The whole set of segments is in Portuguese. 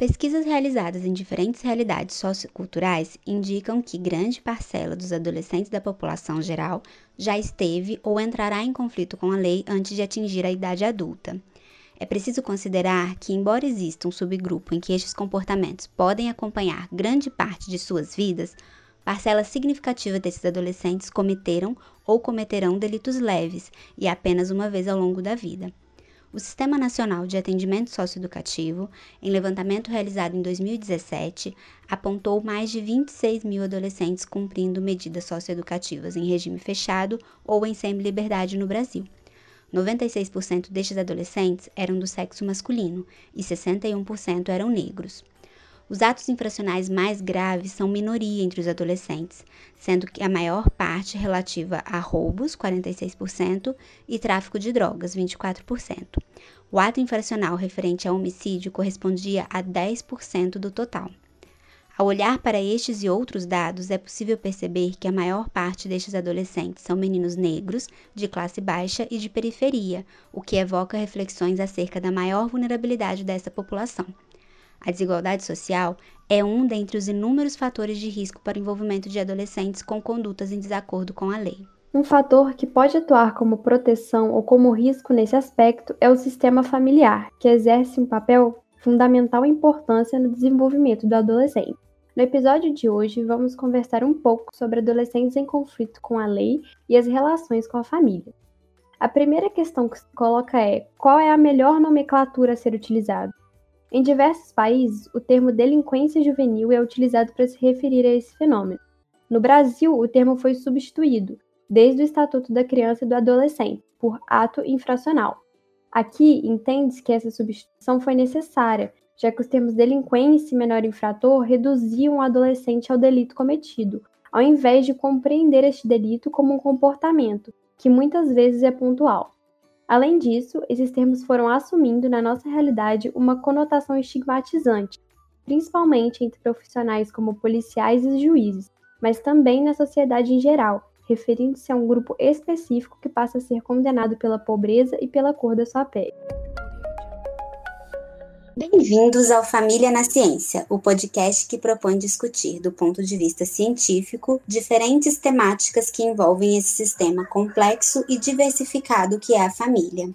Pesquisas realizadas em diferentes realidades socioculturais indicam que grande parcela dos adolescentes da população geral já esteve ou entrará em conflito com a lei antes de atingir a idade adulta. É preciso considerar que, embora exista um subgrupo em que estes comportamentos podem acompanhar grande parte de suas vidas, parcela significativa desses adolescentes cometeram ou cometerão delitos leves e apenas uma vez ao longo da vida. O Sistema Nacional de Atendimento Socioeducativo, em levantamento realizado em 2017, apontou mais de 26 mil adolescentes cumprindo medidas socioeducativas em regime fechado ou em semi-liberdade no Brasil. 96% destes adolescentes eram do sexo masculino e 61% eram negros. Os atos infracionais mais graves são minoria entre os adolescentes, sendo que a maior parte relativa a roubos, 46%, e tráfico de drogas, 24%. O ato infracional referente a homicídio correspondia a 10% do total. Ao olhar para estes e outros dados, é possível perceber que a maior parte destes adolescentes são meninos negros, de classe baixa e de periferia, o que evoca reflexões acerca da maior vulnerabilidade dessa população. A desigualdade social é um dentre os inúmeros fatores de risco para o envolvimento de adolescentes com condutas em desacordo com a lei. Um fator que pode atuar como proteção ou como risco nesse aspecto é o sistema familiar, que exerce um papel fundamental importância no desenvolvimento do adolescente. No episódio de hoje, vamos conversar um pouco sobre adolescentes em conflito com a lei e as relações com a família. A primeira questão que se coloca é: qual é a melhor nomenclatura a ser utilizada? Em diversos países, o termo delinquência juvenil é utilizado para se referir a esse fenômeno. No Brasil, o termo foi substituído, desde o Estatuto da Criança e do Adolescente, por ato infracional. Aqui, entende-se que essa substituição foi necessária, já que os termos delinquência e menor infrator reduziam o adolescente ao delito cometido, ao invés de compreender este delito como um comportamento, que muitas vezes é pontual. Além disso, esses termos foram assumindo na nossa realidade uma conotação estigmatizante, principalmente entre profissionais como policiais e juízes, mas também na sociedade em geral, referindo-se a um grupo específico que passa a ser condenado pela pobreza e pela cor da sua pele. Bem-vindos ao Família na Ciência, o podcast que propõe discutir, do ponto de vista científico, diferentes temáticas que envolvem esse sistema complexo e diversificado que é a família.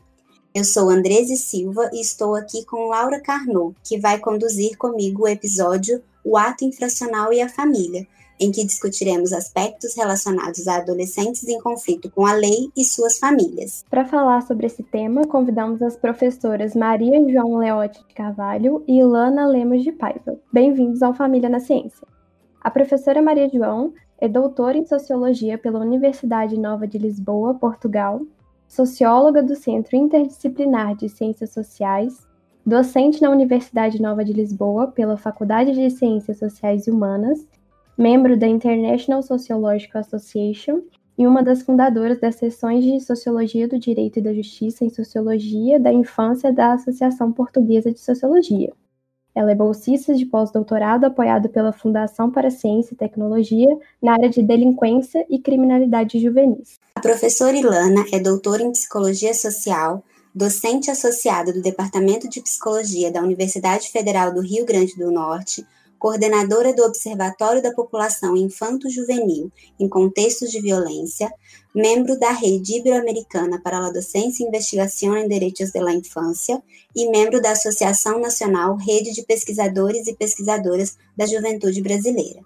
Eu sou Andrese Silva e estou aqui com Laura Carnot, que vai conduzir comigo o episódio O Ato Infracional e a Família, em que discutiremos aspectos relacionados a adolescentes em conflito com a lei e suas famílias. Para falar sobre esse tema, convidamos as professoras Maria João Leote de Carvalho e Ilana Lemos de Paiva. Bem-vindos ao Família na Ciência. A professora Maria João é doutora em Sociologia pela Universidade Nova de Lisboa, Portugal, socióloga do Centro Interdisciplinar de Ciências Sociais, docente na Universidade Nova de Lisboa pela Faculdade de Ciências Sociais e Humanas membro da International Sociological Association e uma das fundadoras das seções de Sociologia do Direito e da Justiça em Sociologia da Infância da Associação Portuguesa de Sociologia. Ela é bolsista de pós-doutorado apoiado pela Fundação para Ciência e Tecnologia na área de delinquência e criminalidade juvenis. A professora Ilana é doutora em Psicologia Social, docente associada do Departamento de Psicologia da Universidade Federal do Rio Grande do Norte, coordenadora do Observatório da População Infanto-Juvenil em Contextos de Violência, membro da Rede Ibero-Americana para a Docência e Investigação em Direitos da Infância e membro da Associação Nacional Rede de Pesquisadores e Pesquisadoras da Juventude Brasileira.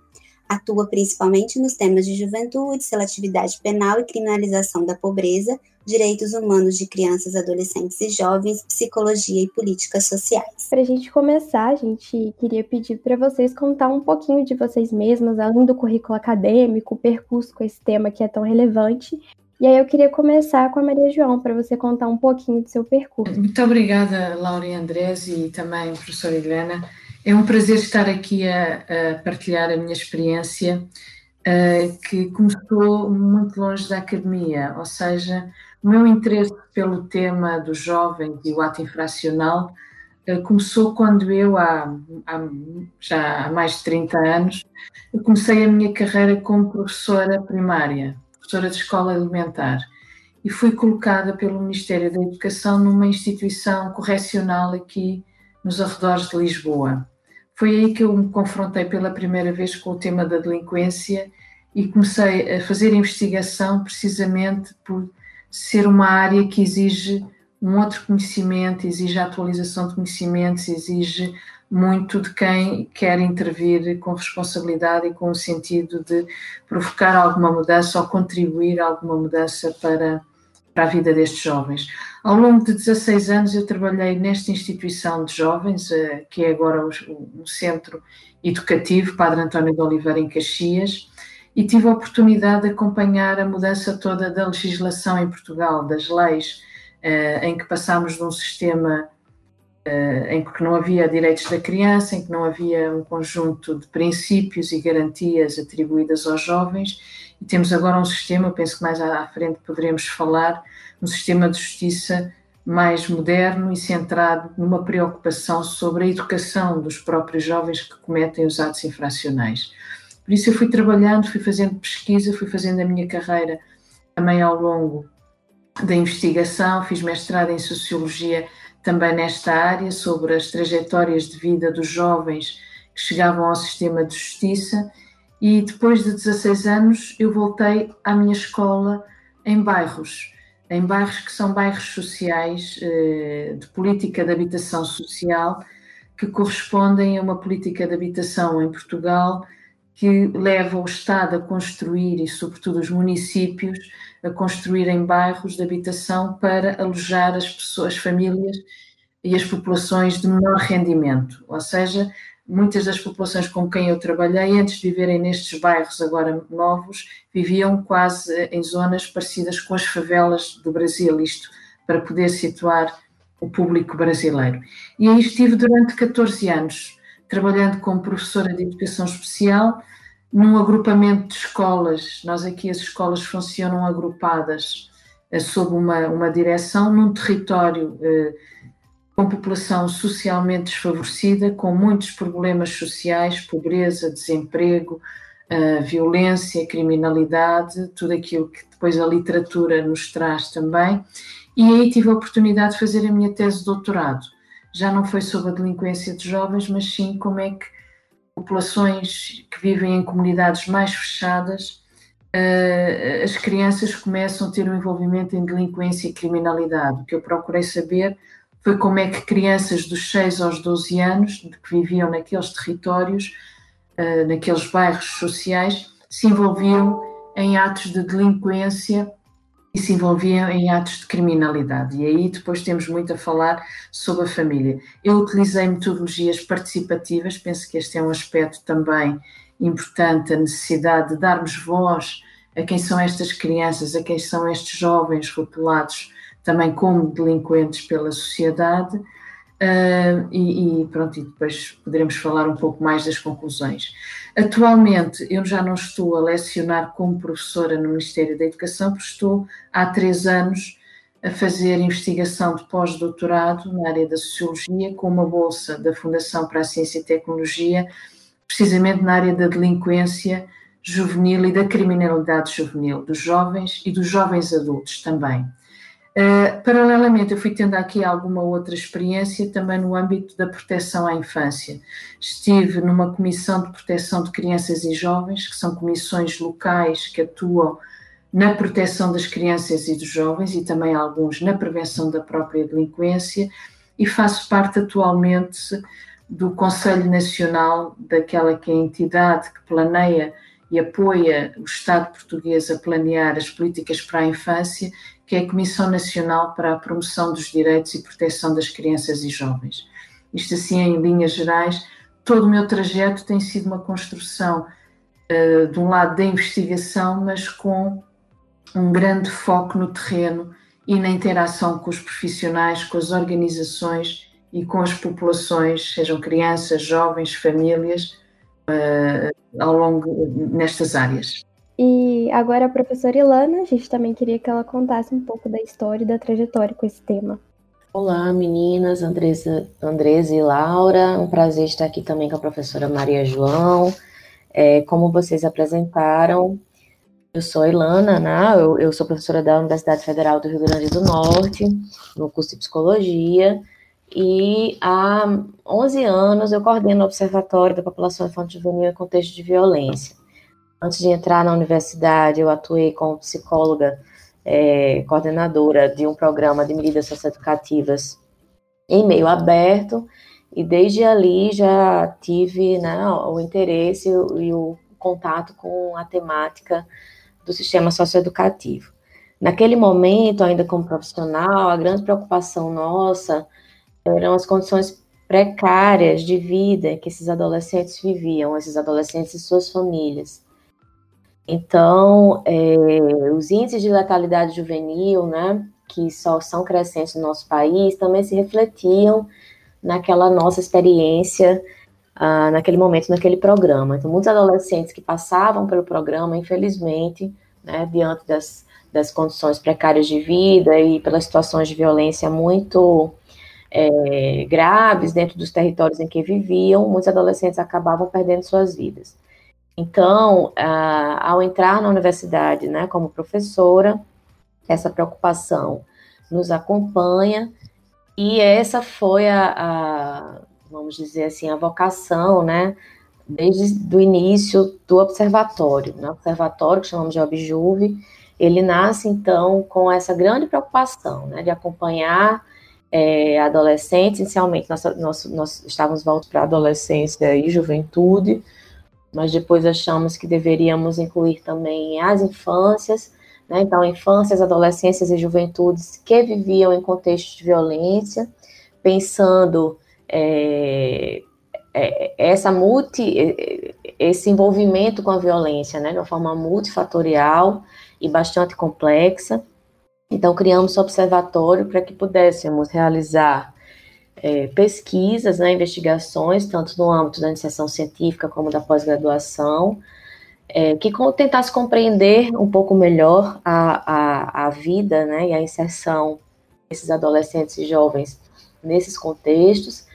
Atua principalmente nos temas de juventude, seletividade penal e criminalização da pobreza, direitos humanos de crianças, adolescentes e jovens, psicologia e políticas sociais. Para a gente começar, a gente queria pedir para vocês contar um pouquinho de vocês mesmas, além do currículo acadêmico, o percurso com esse tema que é tão relevante. E aí eu queria começar com a Maria João, para você contar um pouquinho do seu percurso. Muito obrigada, Laura e Andrés, e também professora Helena. É um prazer estar aqui a, a partilhar a minha experiência, uh, que começou muito longe da academia, ou seja, o meu interesse pelo tema dos jovens e o ato infracional uh, começou quando eu, há, há, já há mais de 30 anos, comecei a minha carreira como professora primária, professora de escola alimentar, e fui colocada pelo Ministério da Educação numa instituição correcional aqui nos arredores de Lisboa. foi aí que eu me confrontei pela primeira vez com o tema da delinquência e comecei a fazer investigação precisamente por ser uma área que exige um outro conhecimento, exige a atualização de conhecimentos, exige muito de quem quer intervir com responsabilidade e com o sentido de provocar alguma mudança ou contribuir a alguma mudança para, para a vida destes jovens. Ao longo de 16 anos eu trabalhei nesta instituição de jovens, eh, que é agora o, Centro Educativo Padre António de Oliveira em Caxias, e tive a oportunidade de acompanhar a mudança toda da legislação em Portugal, das leis, eh, em que passámos de um sistema eh, em que não havia direitos da criança, em que não havia um conjunto de princípios e garantias atribuídas aos jovens, e temos agora um sistema, penso que mais à frente poderemos falar, um sistema de justiça mais moderno e centrado numa preocupação sobre a educação dos próprios jovens que cometem os atos infracionais. Por isso eu fui trabalhando, fui fazendo pesquisa, fui fazendo a minha carreira também ao longo da investigação, fiz mestrado em Sociologia também nesta área, sobre as trajetórias de vida dos jovens que chegavam ao sistema de justiça. E depois de 16 anos eu voltei à minha escola em bairros em bairros que são bairros sociais, eh, de política de habitação social, que correspondem a uma política de habitação em Portugal que leva o Estado a construir, e sobretudo os municípios, a construírem bairros de habitação para alojar as pessoas, as famílias e as populações de menor rendimento. Ou seja, muitas das populações com quem eu trabalhei, antes de viverem nestes bairros agora novos, viviam quase em zonas parecidas com as favelas do Brasil, isto para poder situar o público brasileiro. E aí estive durante 14 anos, trabalhando como professora de educação especial, num agrupamento de escolas. Nós aqui as escolas funcionam agrupadas eh, sob uma, uma direção num território eh, com população socialmente desfavorecida, com muitos problemas sociais, pobreza, desemprego, uh, violência, criminalidade, tudo aquilo que depois a literatura nos traz também. E aí tive a oportunidade de fazer a minha tese de doutorado. Já não foi sobre a delinquência de jovens, mas sim como é que populações que vivem em comunidades mais fechadas, uh, as crianças começam a ter um envolvimento em delinquência e criminalidade. O que eu procurei saber foi como é que crianças dos 6 aos 12 anos, que viviam naqueles territórios, uh, naqueles bairros sociais, se envolviam em atos de delinquência e se envolviam em atos de criminalidade. E aí depois temos muito a falar sobre a família. Eu utilizei metodologias participativas, penso que este é um aspecto também importante, a necessidade de darmos voz a quem são estas crianças, a quem são estes jovens rotulados também como delinquentes pela sociedade, uh, e, e, pronto, e depois poderemos falar um pouco mais das conclusões. Atualmente eu já não estou a lecionar como professora no Ministério da Educação, porque estou há três anos a fazer investigação de pós-doutorado na área da Sociologia, com uma bolsa da Fundação para a Ciência e Tecnologia, precisamente na área da delinquência juvenil e da criminalidade juvenil, dos jovens e dos jovens adultos também. Uh, paralelamente, eu fui tendo aqui alguma outra experiência também no âmbito da proteção à infância. Estive numa comissão de proteção de crianças e jovens, que são comissões locais que atuam na proteção das crianças e dos jovens e também alguns na prevenção da própria delinquência, e faço parte atualmente do Conselho Nacional daquela que é a entidade que planeia e apoia o Estado português a planear as políticas para a infância que é a Comissão Nacional para a Promoção dos Direitos e Proteção das Crianças e Jovens. Isto assim, em linhas gerais, todo o meu trajeto tem sido uma construção, uh, de um lado da investigação, mas com um grande foco no terreno e na interação com os profissionais, com as organizações e com as populações, sejam crianças, jovens, famílias, uh, ao longo nestas áreas. E agora a professora Ilana, a gente também queria que ela contasse um pouco da história e da trajetória com esse tema. Olá, meninas, Andresa, Andresa e Laura. Um prazer estar aqui também com a professora Maria João. É, como vocês apresentaram, eu sou Ilana, né? eu, eu sou professora da Universidade Federal do Rio Grande do Norte, no curso de Psicologia, e há 11 anos eu coordeno o Observatório da População Infantil Juvenil em Contexto de Violência. Antes de entrar na universidade, eu atuei como psicóloga é, coordenadora de um programa de medidas socioeducativas em meio aberto, e desde ali já tive né, o interesse e o contato com a temática do sistema socioeducativo. Naquele momento, ainda como profissional, a grande preocupação nossa eram as condições precárias de vida que esses adolescentes viviam, esses adolescentes e suas famílias. Então, é, os índices de letalidade juvenil, né, que só são crescentes no nosso país, também se refletiam naquela nossa experiência, ah, naquele momento, naquele programa. Então, muitos adolescentes que passavam pelo programa, infelizmente, né, diante das, das condições precárias de vida e pelas situações de violência muito é, graves dentro dos territórios em que viviam, muitos adolescentes acabavam perdendo suas vidas. Então, ao entrar na universidade, né, como professora, essa preocupação nos acompanha e essa foi a, a vamos dizer assim, a vocação, né, desde o início do observatório, né, observatório que chamamos de Objuve, ele nasce então com essa grande preocupação, né, de acompanhar é, adolescentes, inicialmente nós, nós, nós estávamos voltados para adolescência e juventude, mas depois achamos que deveríamos incluir também as infâncias, né? então infâncias, adolescências e juventudes que viviam em contextos de violência, pensando é, é, essa multi, esse envolvimento com a violência, né, de uma forma multifatorial e bastante complexa. Então criamos o observatório para que pudéssemos realizar é, pesquisas, né, investigações, tanto no âmbito da iniciação científica como da pós-graduação, é, que tentasse compreender um pouco melhor a, a, a vida né, e a inserção desses adolescentes e jovens nesses contextos,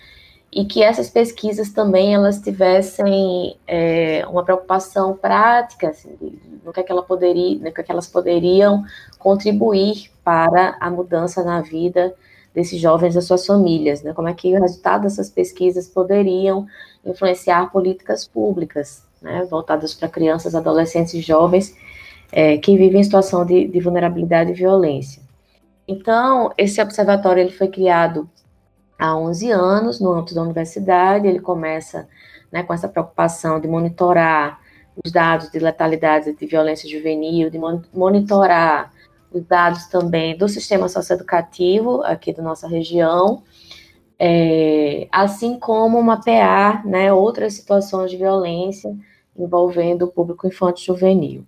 e que essas pesquisas também elas tivessem é, uma preocupação prática assim, no que, é que, ela poderia, no que, é que elas poderiam contribuir para a mudança na vida desses jovens das suas famílias, né? Como é que o resultado dessas pesquisas poderiam influenciar políticas públicas, né? Voltadas para crianças, adolescentes e jovens é, que vivem em situação de, de, vulnerabilidade e violência. Então, esse observatório ele foi criado há 11 anos no âmbito da universidade. Ele começa né, com essa preocupação de monitorar os dados de letalidade de violência juvenil, de monitorar dados também do sistema socioeducativo aqui da nossa região, é, assim como mapear né, outras situações de violência envolvendo o público infantil juvenil.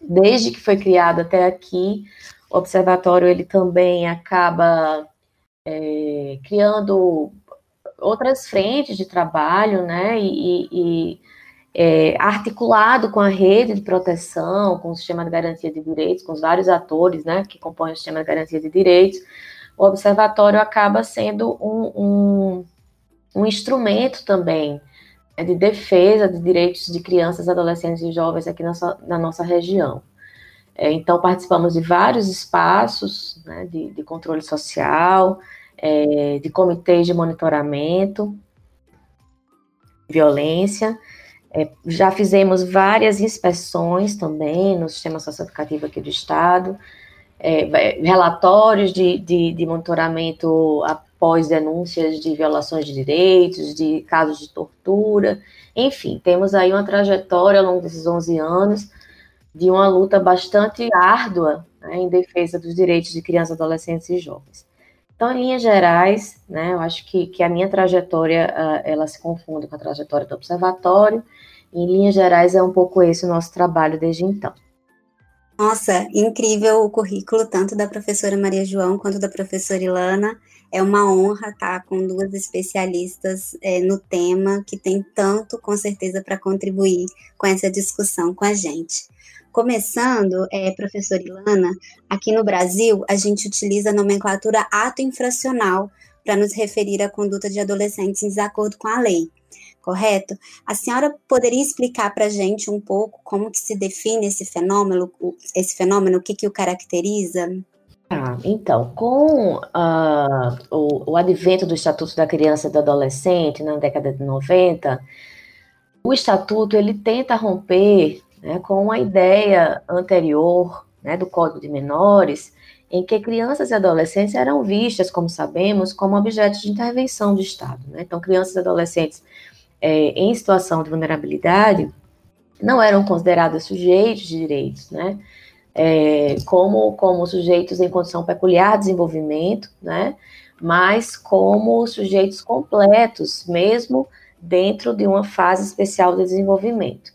Desde que foi criado até aqui, o observatório ele também acaba é, criando outras frentes de trabalho, né, e, e é, articulado com a rede de proteção, com o sistema de garantia de direitos, com os vários atores né, que compõem o sistema de garantia de direitos, o observatório acaba sendo um, um, um instrumento também né, de defesa de direitos de crianças, adolescentes e jovens aqui na, na nossa região. É, então, participamos de vários espaços né, de, de, controle social, é, de comitês de monitoramento, violência, é, já fizemos várias inspeções também no sistema socioeducativo aqui do Estado, é, relatórios de, de, de, monitoramento após denúncias de violações de direitos, de casos de tortura, enfim, temos aí uma trajetória ao longo desses 11 anos de uma luta bastante árdua né, em defesa dos direitos de crianças, adolescentes e jovens. Então, em linhas gerais, né, eu acho que, que a minha trajetória, uh, ela se confunde com a trajetória do observatório, em linhas gerais, é um pouco esse o nosso trabalho desde então. Nossa, incrível o currículo, tanto da professora Maria João quanto da professora Ilana. É uma honra estar com duas especialistas é, no tema que tem tanto, com certeza, para contribuir com essa discussão com a gente. Começando, é, professora Ilana, aqui no Brasil, a gente utiliza a nomenclatura ato infracional para nos referir à conduta de adolescentes em desacordo com a lei correto? A senhora poderia explicar para a gente um pouco como que se define esse fenômeno, esse fenômeno, o que, que o caracteriza? Ah, então, com uh, o, o, advento do Estatuto da Criança e do Adolescente na década de 90, o Estatuto ele tenta romper né, com a ideia anterior né, do Código de Menores, em que crianças e adolescentes eram vistas, como sabemos, como objetos de intervenção do Estado. Né? Então, crianças e adolescentes é, em situação de vulnerabilidade não eram consideradas sujeitos de direitos, né? É, como, como sujeitos em condição peculiar de desenvolvimento, né? Mas como sujeitos completos, mesmo dentro de uma fase especial de desenvolvimento.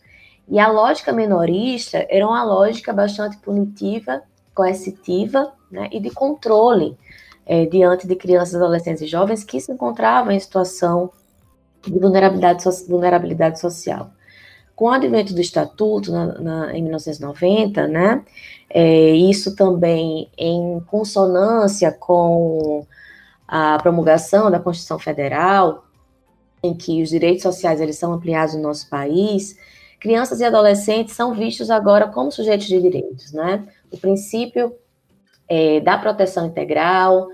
E a lógica menorista era uma lógica bastante punitiva, coercitiva né, e de controle é, diante de crianças, adolescentes e jovens que se encontravam em situação de vulnerabilidade, vulnerabilidade social. Com o advento do Estatuto, na, na, em 1990, né, é, isso também em consonância com a promulgação da Constituição Federal, em que os direitos sociais eles são ampliados no nosso país, crianças e adolescentes são vistos agora como sujeitos de direitos, né? O princípio é, da proteção integral,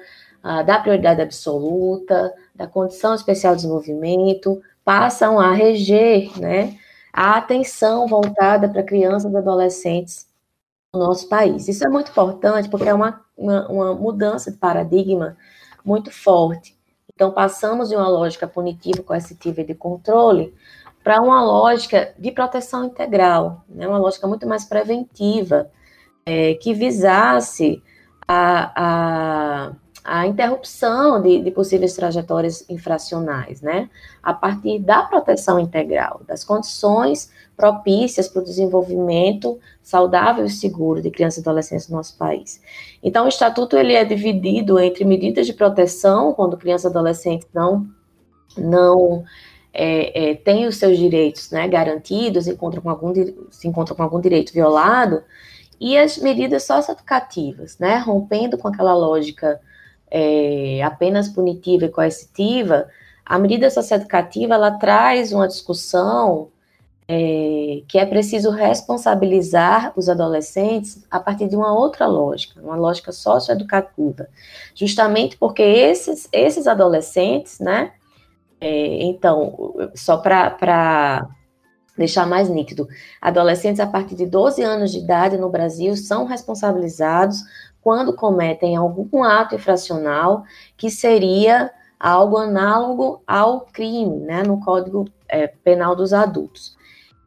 a, da prioridade absoluta, da condição especial de desenvolvimento, passam a reger, né, a atenção voltada para crianças e adolescentes no nosso país. Isso é muito importante porque é uma, uma, uma mudança de paradigma muito forte. Então, passamos de uma lógica punitiva, coercitiva e de controle para uma lógica de proteção integral, né? uma lógica muito mais preventiva, é, que visasse a, a, a interrupção de, de, possíveis trajetórias infracionais, né? a partir da proteção integral, das condições propícias para o desenvolvimento saudável e seguro de crianças e adolescentes no nosso país. Então, o estatuto ele é dividido entre medidas de proteção, quando crianças e adolescentes não, não é, é, têm os seus direitos né, garantidos, encontram com algum, se encontram com algum direito violado, e as medidas socioeducativas, né, rompendo com aquela lógica é, apenas punitiva e coercitiva, a medida socioeducativa ela traz uma discussão é, que é preciso responsabilizar os adolescentes a partir de uma outra lógica, uma lógica socioeducativa, justamente porque esses, esses adolescentes, né, é, então, só para deixar mais nítido, adolescentes a partir de 12 anos de idade no Brasil são responsabilizados quando cometem algum ato infracional que seria algo análogo ao crime, né, no Código é, Penal dos Adultos.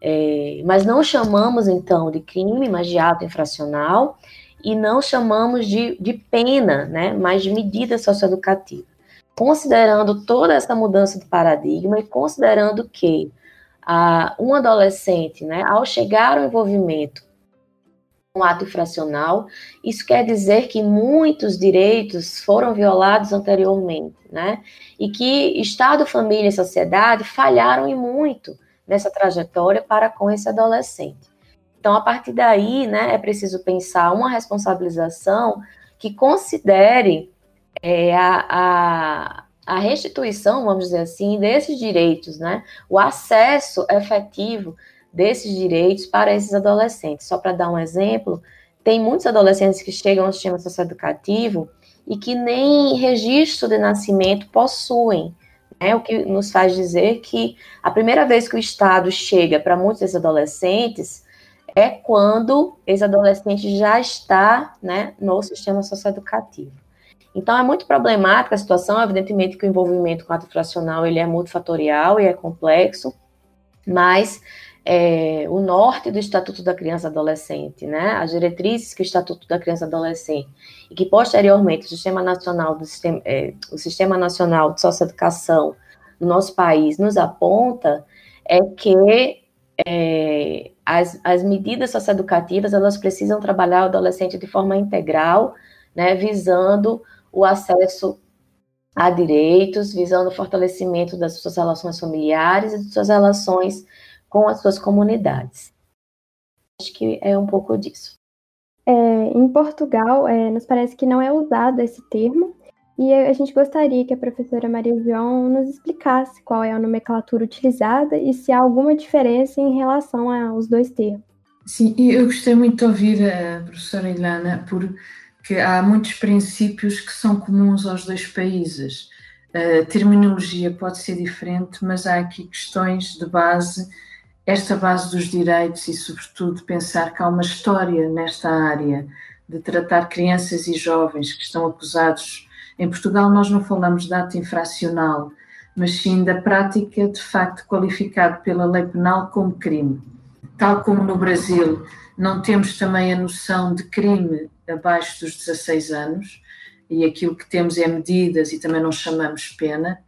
É, mas não chamamos, então, de crime, mas de ato infracional, e não chamamos de, de pena, né, mas de medida socioeducativa. Considerando toda essa mudança de paradigma e considerando que a, um adolescente, né, ao chegar ao envolvimento um ato infracional, isso quer dizer que muitos direitos foram violados anteriormente, né? E que Estado, família e sociedade falharam em muito nessa trajetória para com esse adolescente. Então, a partir daí, né, é preciso pensar uma responsabilização que considere é, a, a, a restituição, vamos dizer assim, desses direitos, né, o acesso efetivo desses direitos para esses adolescentes. Só para dar um exemplo, tem muitos adolescentes que chegam ao sistema socioeducativo e que nem registro de nascimento possuem né, o que nos faz dizer que a primeira vez que o Estado chega para muitos desses adolescentes é quando esse adolescente já está né, no sistema socioeducativo. Então, é muito problemática a situação, evidentemente que o envolvimento com o ato fracional ele é multifatorial e é complexo, mas é, o norte do Estatuto da Criança e Adolescente, né, as diretrizes que o Estatuto da Criança e Adolescente e que posteriormente o Sistema Nacional do Sistema, é, o Sistema Nacional de Socioeducação no nosso país nos aponta é que é, as, as medidas socioeducativas elas precisam trabalhar o adolescente de forma integral, né, visando o acesso a direitos, visando o fortalecimento das suas relações familiares e de suas relações com as suas comunidades. Acho que é um pouco disso. É, em Portugal, é, nos parece que não é usado esse termo, e a gente gostaria que a professora Maria João nos explicasse qual é a nomenclatura utilizada e se há alguma diferença em relação aos dois termos. Sim, eu gostei muito de ouvir a professora Ilana por que há muitos princípios que são comuns aos dois países. A terminologia pode ser diferente, mas há aqui questões de base, esta base dos direitos e, sobretudo, pensar que há uma história nesta área de tratar crianças e jovens que estão acusados. Em Portugal, nós não falamos de ato infracional, mas sim da prática de facto qualificado pela lei penal como crime. Tal como no Brasil, não temos também a noção de crime abaixo dos 16 anos, e aquilo que temos é medidas e também não chamamos pena,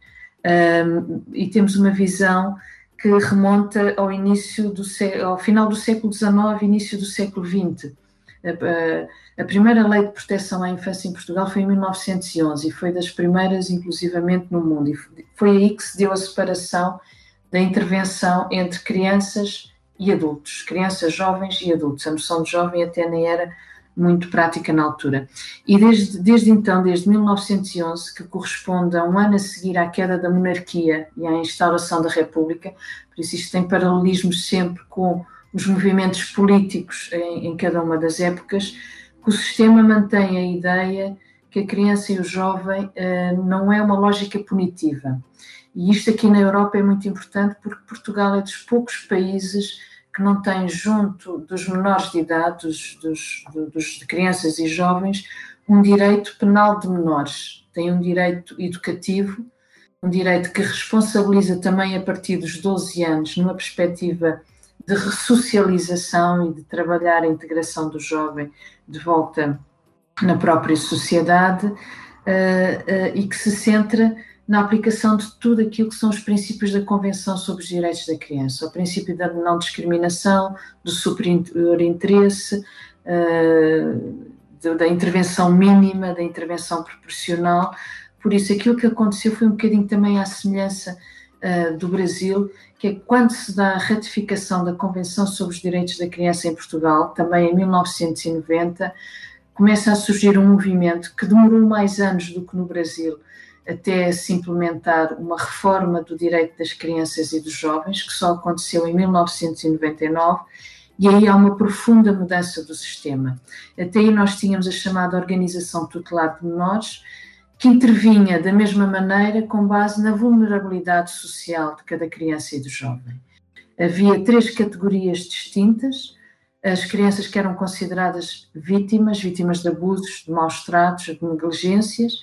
um, e temos uma visão que remonta ao início do ao final do século XIX, início do século XX. A, primeira lei de proteção à infância em Portugal foi em 1911 e foi das primeiras, inclusivamente, no mundo. E foi aí que se deu a separação da intervenção entre crianças e adultos, crianças, jovens e adultos. A noção de jovem até nem era muito prática na altura. E desde, desde então, desde 1911, que corresponde a um ano a seguir à queda da monarquia e à instauração da República, por isso isto tem paralelismos sempre com os movimentos políticos em, em cada uma das épocas, que o sistema mantém a ideia que a criança e o jovem uh, não é uma lógica punitiva. E isto aqui na Europa é muito importante porque Portugal é dos poucos países que não tem junto dos menores de idade, dos, dos, dos de crianças e jovens, um direito penal de menores. Tem um direito educativo, um direito que responsabiliza também a partir dos 12 anos, numa perspectiva de ressocialização e de trabalhar a integração do jovem de volta na própria sociedade uh, uh, e que se centra na aplicação de tudo aquilo que são os princípios da Convenção sobre os Direitos da Criança, o princípio da não discriminação, do superior interesse, uh, da intervenção mínima, da intervenção proporcional. Por isso, aquilo que aconteceu foi um bocadinho também à semelhança uh, do Brasil, que é quando se dá a ratificação da Convenção sobre os Direitos da Criança em Portugal, também em 1990, começa a surgir um movimento que demorou mais anos do que no Brasil, até se implementar uma reforma do direito das crianças e dos jovens, que só aconteceu em 1999, e aí há uma profunda mudança do sistema. Até aí nós tínhamos a chamada Organização Tutelar de Menores, que intervinha da mesma maneira com base na vulnerabilidade social de cada criança e do jovem. Havia três categorias distintas: as crianças que eram consideradas vítimas, vítimas de abusos, de maus tratos, de negligências.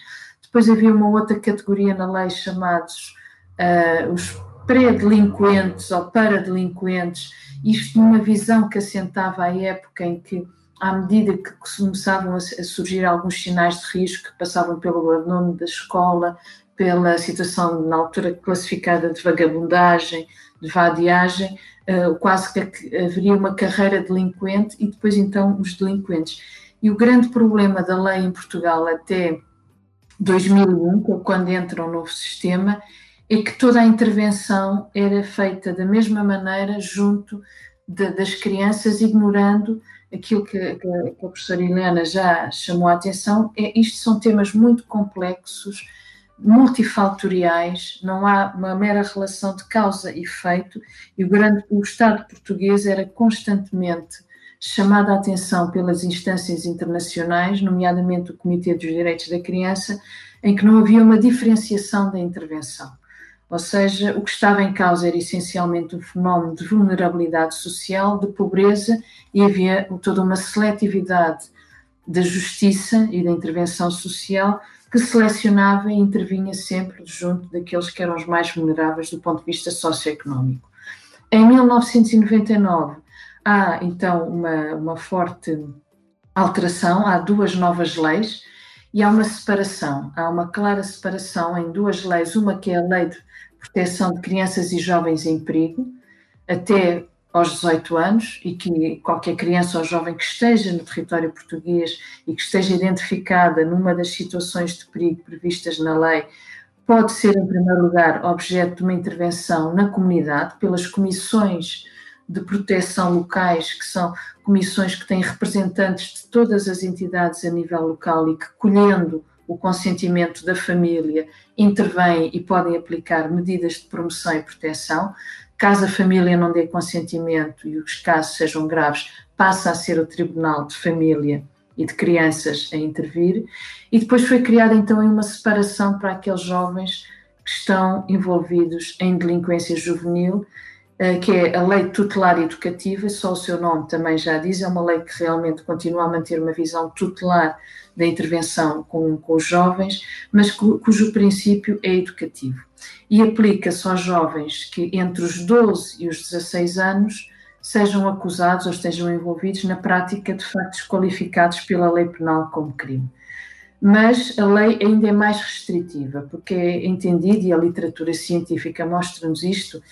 Depois havia uma outra categoria na lei chamados uh, os pré-delinquentes ou paradelinquentes, isto numa visão que assentava à época em que à medida que começavam a surgir alguns sinais de risco que passavam pelo abandono da escola, pela situação na altura classificada de vagabundagem, de vadiagem, uh, quase que haveria uma carreira delinquente e depois então os delinquentes. E o grande problema da lei em Portugal até 2001, que é quando entra um novo sistema, é que toda a intervenção era feita da mesma maneira junto de, das crianças, ignorando aquilo que, que, a professora Helena já chamou a atenção, é isto são temas muito complexos, multifactoriais, não há uma mera relação de causa e efeito, e o, grande, o Estado português era constantemente chamado a atenção pelas instâncias internacionais, nomeadamente o Comitê dos Direitos da Criança, em que não havia uma diferenciação da intervenção. Ou seja, o que estava em causa era essencialmente um fenómeno de vulnerabilidade social, de pobreza, e havia toda uma seletividade da justiça e da intervenção social que selecionava e intervinha sempre junto daqueles que eram os mais vulneráveis do ponto de vista socioeconómico. Em 1999 há então uma, uma forte alteração, há duas novas leis e há uma separação, há uma clara separação em duas leis, uma que é a lei de proteção de crianças e jovens em perigo, até aos 18 anos, e que qualquer criança ou jovem que esteja no território português e que esteja identificada numa das situações de perigo previstas na lei, pode ser, em primeiro lugar, objeto de uma intervenção na comunidade pelas comissões de proteção locais, que são comissões que têm representantes de todas as entidades a nível local e que, colhendo o consentimento da família, intervêm e podem aplicar medidas de promoção e proteção. Caso a família não dê consentimento e os casos sejam graves, passa a ser o Tribunal de Família e de crianças a intervir, e depois foi criada então uma separação para aqueles jovens que estão envolvidos em delinquência juvenil, que é a Lei Tutelar Educativa, só o seu nome também já diz, é uma lei que realmente continua a manter uma visão tutelar da intervenção com, com os jovens, mas cujo princípio é educativo. E aplica-se aos jovens que entre os 12 e os 16 anos sejam acusados ou estejam envolvidos na prática de factos qualificados pela lei penal como crime. Mas a lei ainda é mais restritiva, porque é entendido, e a literatura científica mostra-nos isto,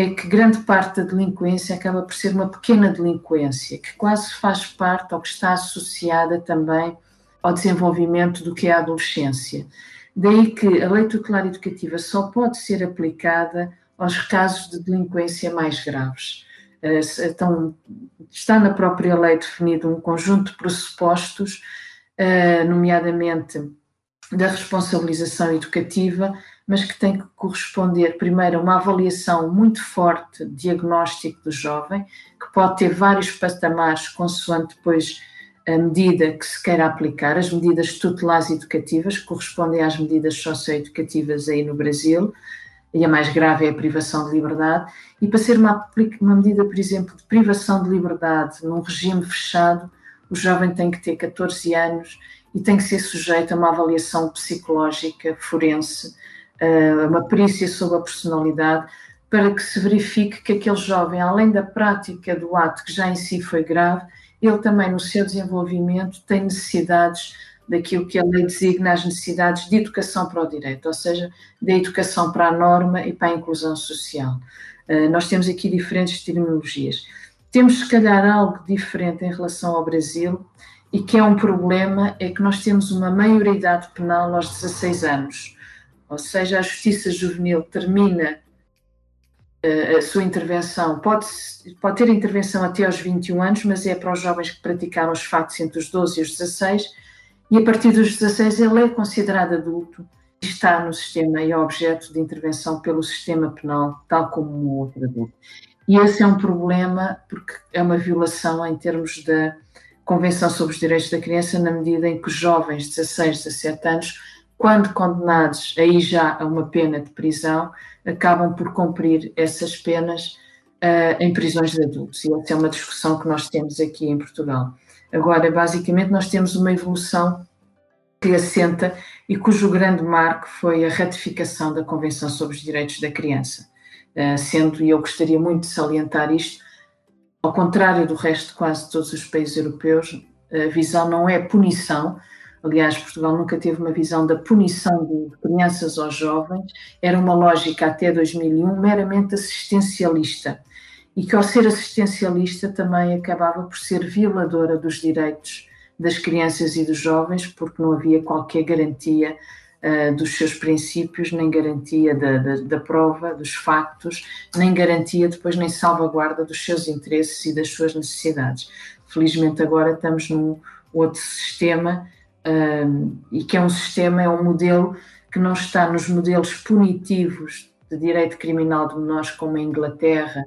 é que grande parte da delinquência acaba por ser uma pequena delinquência, que quase faz parte ou que está associada também ao desenvolvimento do que é a adolescência. Daí que a lei tutelar educativa só pode ser aplicada aos casos de delinquência mais graves. Eh, então, está na própria lei definido um conjunto de pressupostos, eh, nomeadamente da responsabilização educativa, mas que tem que corresponder primeiro a uma avaliação muito forte diagnóstico do jovem, que pode ter vários patamares consoante depois a medida que se queira aplicar, as medidas tutelares educativas, que correspondem às medidas socioeducativas aí no Brasil, e a mais grave é a privação de liberdade, e para ser uma, uma medida, por exemplo, de privação de liberdade num regime fechado, o jovem tem que ter 14 anos e tem que ser sujeito a uma avaliação psicológica forense, uma perícia sobre a personalidade, para que se verifique que aquele jovem, além da prática do ato que já em si foi grave, ele também no seu desenvolvimento tem necessidades daquilo que a lei designa as necessidades de educação para o direito, ou seja, da educação para a norma e para a inclusão social. Uh, nós temos aqui diferentes terminologias. Temos, se calhar, algo diferente em relação ao Brasil e que é um problema, é que nós temos uma maioridade penal aos 16 anos, ou seja, a justiça juvenil termina uh, a sua intervenção, pode, pode ter intervenção até aos 21 anos, mas é para os jovens que praticaram os fatos entre os 12 e os 16, e a partir dos 16 ele é considerado adulto e está no sistema e é objeto de intervenção pelo sistema penal, tal como um outro adulto. E esse é um problema porque é uma violação em termos da Convenção sobre os Direitos da Criança, na medida em que os jovens de 16, 17 anos, quando condenados aí já a uma pena de prisão, acabam por cumprir essas penas uh, em prisões de adultos. E essa é uma discussão que nós temos aqui em Portugal. Agora, basicamente, nós temos uma evolução que assenta e cujo grande marco foi a ratificação da Convenção sobre os Direitos da Criança. Uh, sendo, e eu gostaria muito de salientar isto, ao contrário do resto de quase todos os países europeus, a visão não é punição. Aliás, Portugal nunca teve uma visão da punição de crianças ou jovens, era uma lógica até 2001 meramente assistencialista e que, ao ser assistencialista, também acabava por ser violadora dos direitos das crianças e dos jovens, porque não havia qualquer garantia uh, dos seus princípios, nem garantia da, da, da, prova, dos factos, nem garantia depois, nem salvaguarda dos seus interesses e das suas necessidades. Felizmente, agora estamos num outro sistema, uh, e que é um sistema, é um modelo que não está nos modelos punitivos de direito criminal de menores, como a Inglaterra,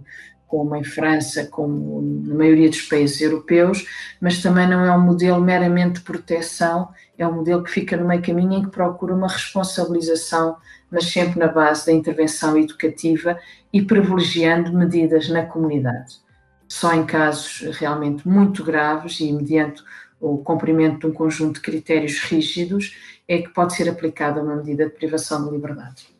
como em França, como na maioria dos países europeus, mas também não é um modelo meramente de proteção, é um modelo que fica no meio caminho em que procura uma responsabilização, mas sempre na base da intervenção educativa e privilegiando medidas na comunidade. Só em casos realmente muito graves e mediante o cumprimento de um conjunto de critérios rígidos é que pode ser aplicada uma medida de privação de liberdade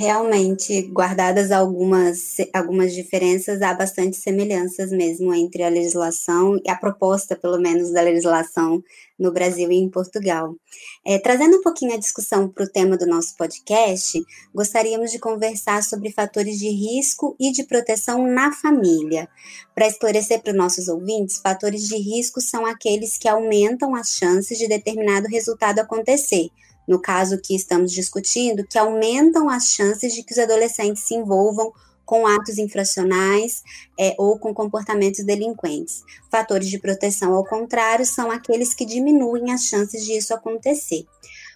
realmente, guardadas algumas, algumas diferenças, há bastante semelhanças mesmo entre a legislação e a proposta, pelo menos, da legislação no Brasil e em Portugal. É, trazendo um pouquinho a discussão para o tema do nosso podcast, gostaríamos de conversar sobre fatores de risco e de proteção na família. Para esclarecer para os nossos ouvintes, fatores de risco são aqueles que aumentam as chances de determinado resultado acontecer no caso que estamos discutindo, que aumentam as chances de que os adolescentes se envolvam com atos infracionais é, ou com comportamentos delinquentes. Fatores de proteção, ao contrário, são aqueles que diminuem as chances de isso acontecer.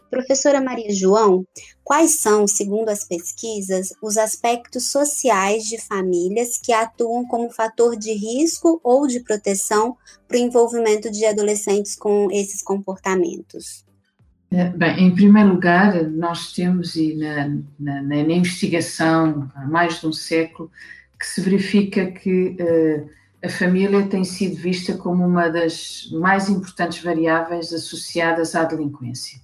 Professora Maria João, quais são, segundo as pesquisas, os aspectos sociais de famílias que atuam como fator de risco ou de proteção para o envolvimento de adolescentes com esses comportamentos? É, bem, em primeiro lugar, nós temos, e na, na, na investigação há mais de um século, que se verifica que uh, a família tem sido vista como uma das mais importantes variáveis associadas à delinquência.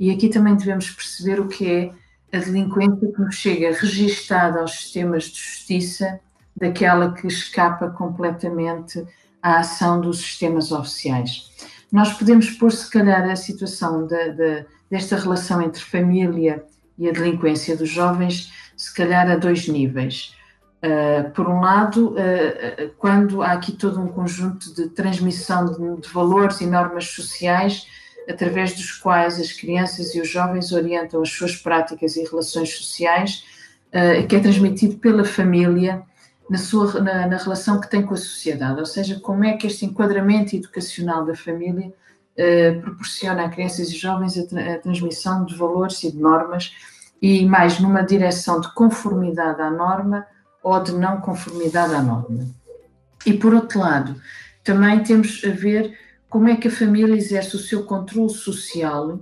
E aqui também devemos perceber o que é a delinquência que nos chega registada aos sistemas de justiça daquela que escapa completamente à ação dos sistemas oficiais. Nós podemos pôr, se calhar, a situação de, de, desta relação entre família e a delinquência dos jovens, se calhar, a dois níveis. Uh, por um lado, uh, quando há aqui todo um conjunto de transmissão de, de valores e normas sociais através dos quais as crianças e os jovens orientam as suas práticas e relações sociais, uh, que é transmitido pela família na, sua, na, na, relação que tem com a sociedade, ou seja, como é que este enquadramento educacional da família uh, proporciona a crianças e jovens a, a, transmissão de valores e de normas e mais numa direção de conformidade à norma ou de não conformidade à norma. E por outro lado, também temos a ver como é que a família exerce o seu controle social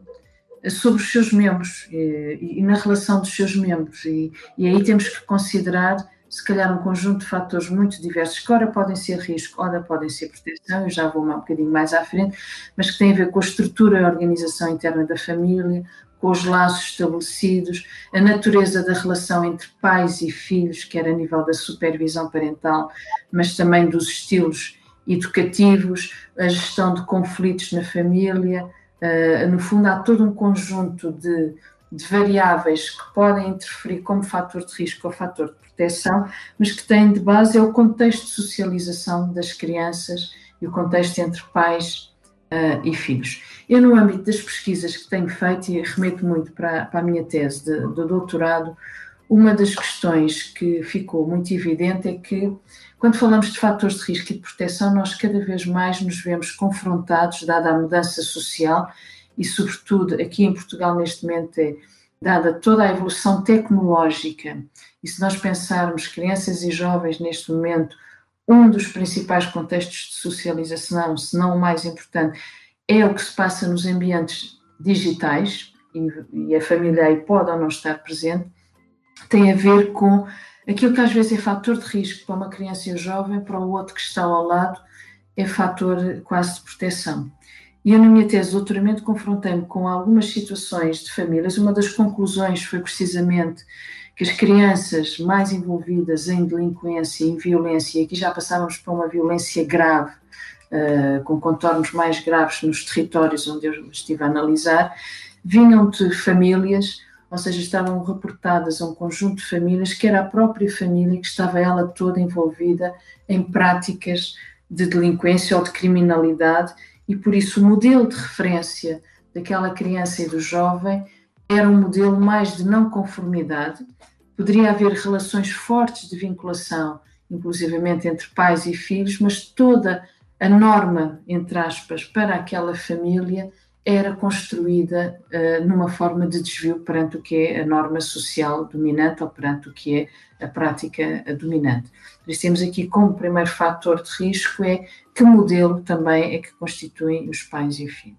eh, sobre os seus membros e, eh, e na relação dos seus membros. E, e, aí temos que considerar, se calhar, um conjunto de fatores muito diversos, que ora podem ser risco, ora podem ser proteção, eu já vou um bocadinho mais à frente, mas que têm a ver com a estrutura e a organização interna da família, com os laços estabelecidos, a natureza da relação entre pais e filhos, quer a nível da supervisão parental, mas também dos estilos educativos, a gestão de conflitos na família. Uh, no fundo, há todo um conjunto de, de, variáveis que podem interferir como fator de risco ou fator de proteção, mas que têm de base é o contexto de socialização das crianças e o contexto entre pais uh, e filhos. Eu, no âmbito das pesquisas que tenho feito, e remeto muito para, para a minha tese de, de doutorado, uma das questões que ficou muito evidente é que quando falamos de fatores de risco e de proteção, nós cada vez mais nos vemos confrontados, dada a mudança social e, sobretudo, aqui em Portugal, neste momento, é dada toda a evolução tecnológica. E se nós pensarmos crianças e jovens neste momento, um dos principais contextos de socialização, se não o mais importante, é o que se passa nos ambientes digitais, e, a família aí pode ou não estar presente, tem a ver com Aquilo que às vezes é fator de risco para uma criança e um jovem, para o outro que está ao lado, é fator quase de proteção. E eu, na minha tese de doutoramento, confrontei-me com algumas situações de famílias. Uma das conclusões foi precisamente que as crianças mais envolvidas em delinquência e em violência, e aqui já passávamos para uma violência grave, uh, com contornos mais graves nos territórios onde eu estive a analisar, vinham de famílias ou seja, estavam reportadas a um conjunto de famílias que era a própria família que estava ela toda envolvida em práticas de delinquência ou de criminalidade e por isso o modelo de referência daquela criança e do jovem era um modelo mais de não conformidade. Poderia haver relações fortes de vinculação, inclusivamente entre pais e filhos, mas toda a norma, entre aspas, para aquela família era construída uh, numa forma de desvio perante o que é a norma social dominante ou perante o que é a prática dominante. Por isso temos aqui como primeiro fator de risco é que modelo também é que constituem os pais e filhos.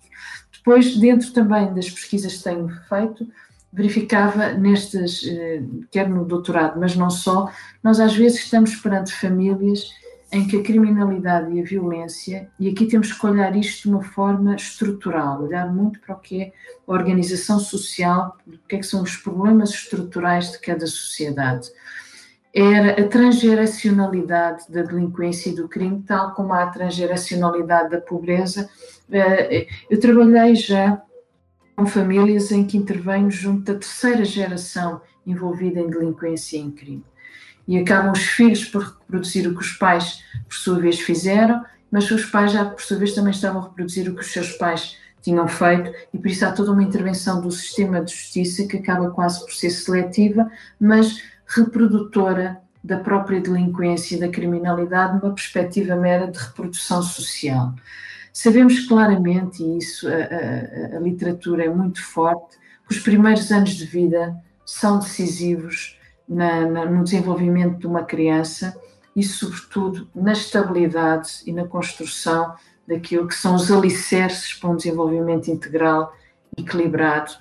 Depois, dentro também das pesquisas que tenho feito, verificava nestes, uh, quer no doutorado, mas não só, nós às vezes estamos perante famílias em que a criminalidade e a violência, e aqui temos que olhar isto de uma forma estrutural, olhar muito para o que é a organização social, o que, é que são os problemas estruturais de cada sociedade. Era a transgeracionalidade da delinquência e do crime, tal como a transgeracionalidade da pobreza. Eh, eu trabalhei já com famílias em que intervenho junto da terceira geração envolvida em delinquência e em crime e acabam os filhos por reproduzir o que os pais, por sua vez, fizeram, mas os pais já, por sua vez, também estavam a reproduzir o que os seus pais tinham feito, e por isso há toda uma intervenção do sistema de justiça que acaba quase por ser seletiva, mas reprodutora da própria delinquência e da criminalidade numa perspectiva mera de reprodução social. Sabemos claramente, e isso a, a, a literatura é muito forte, que os primeiros anos de vida são decisivos na, na, no desenvolvimento de uma criança e, sobretudo, na estabilidade e na construção daquilo que são os alicerces para um desenvolvimento integral, equilibrado,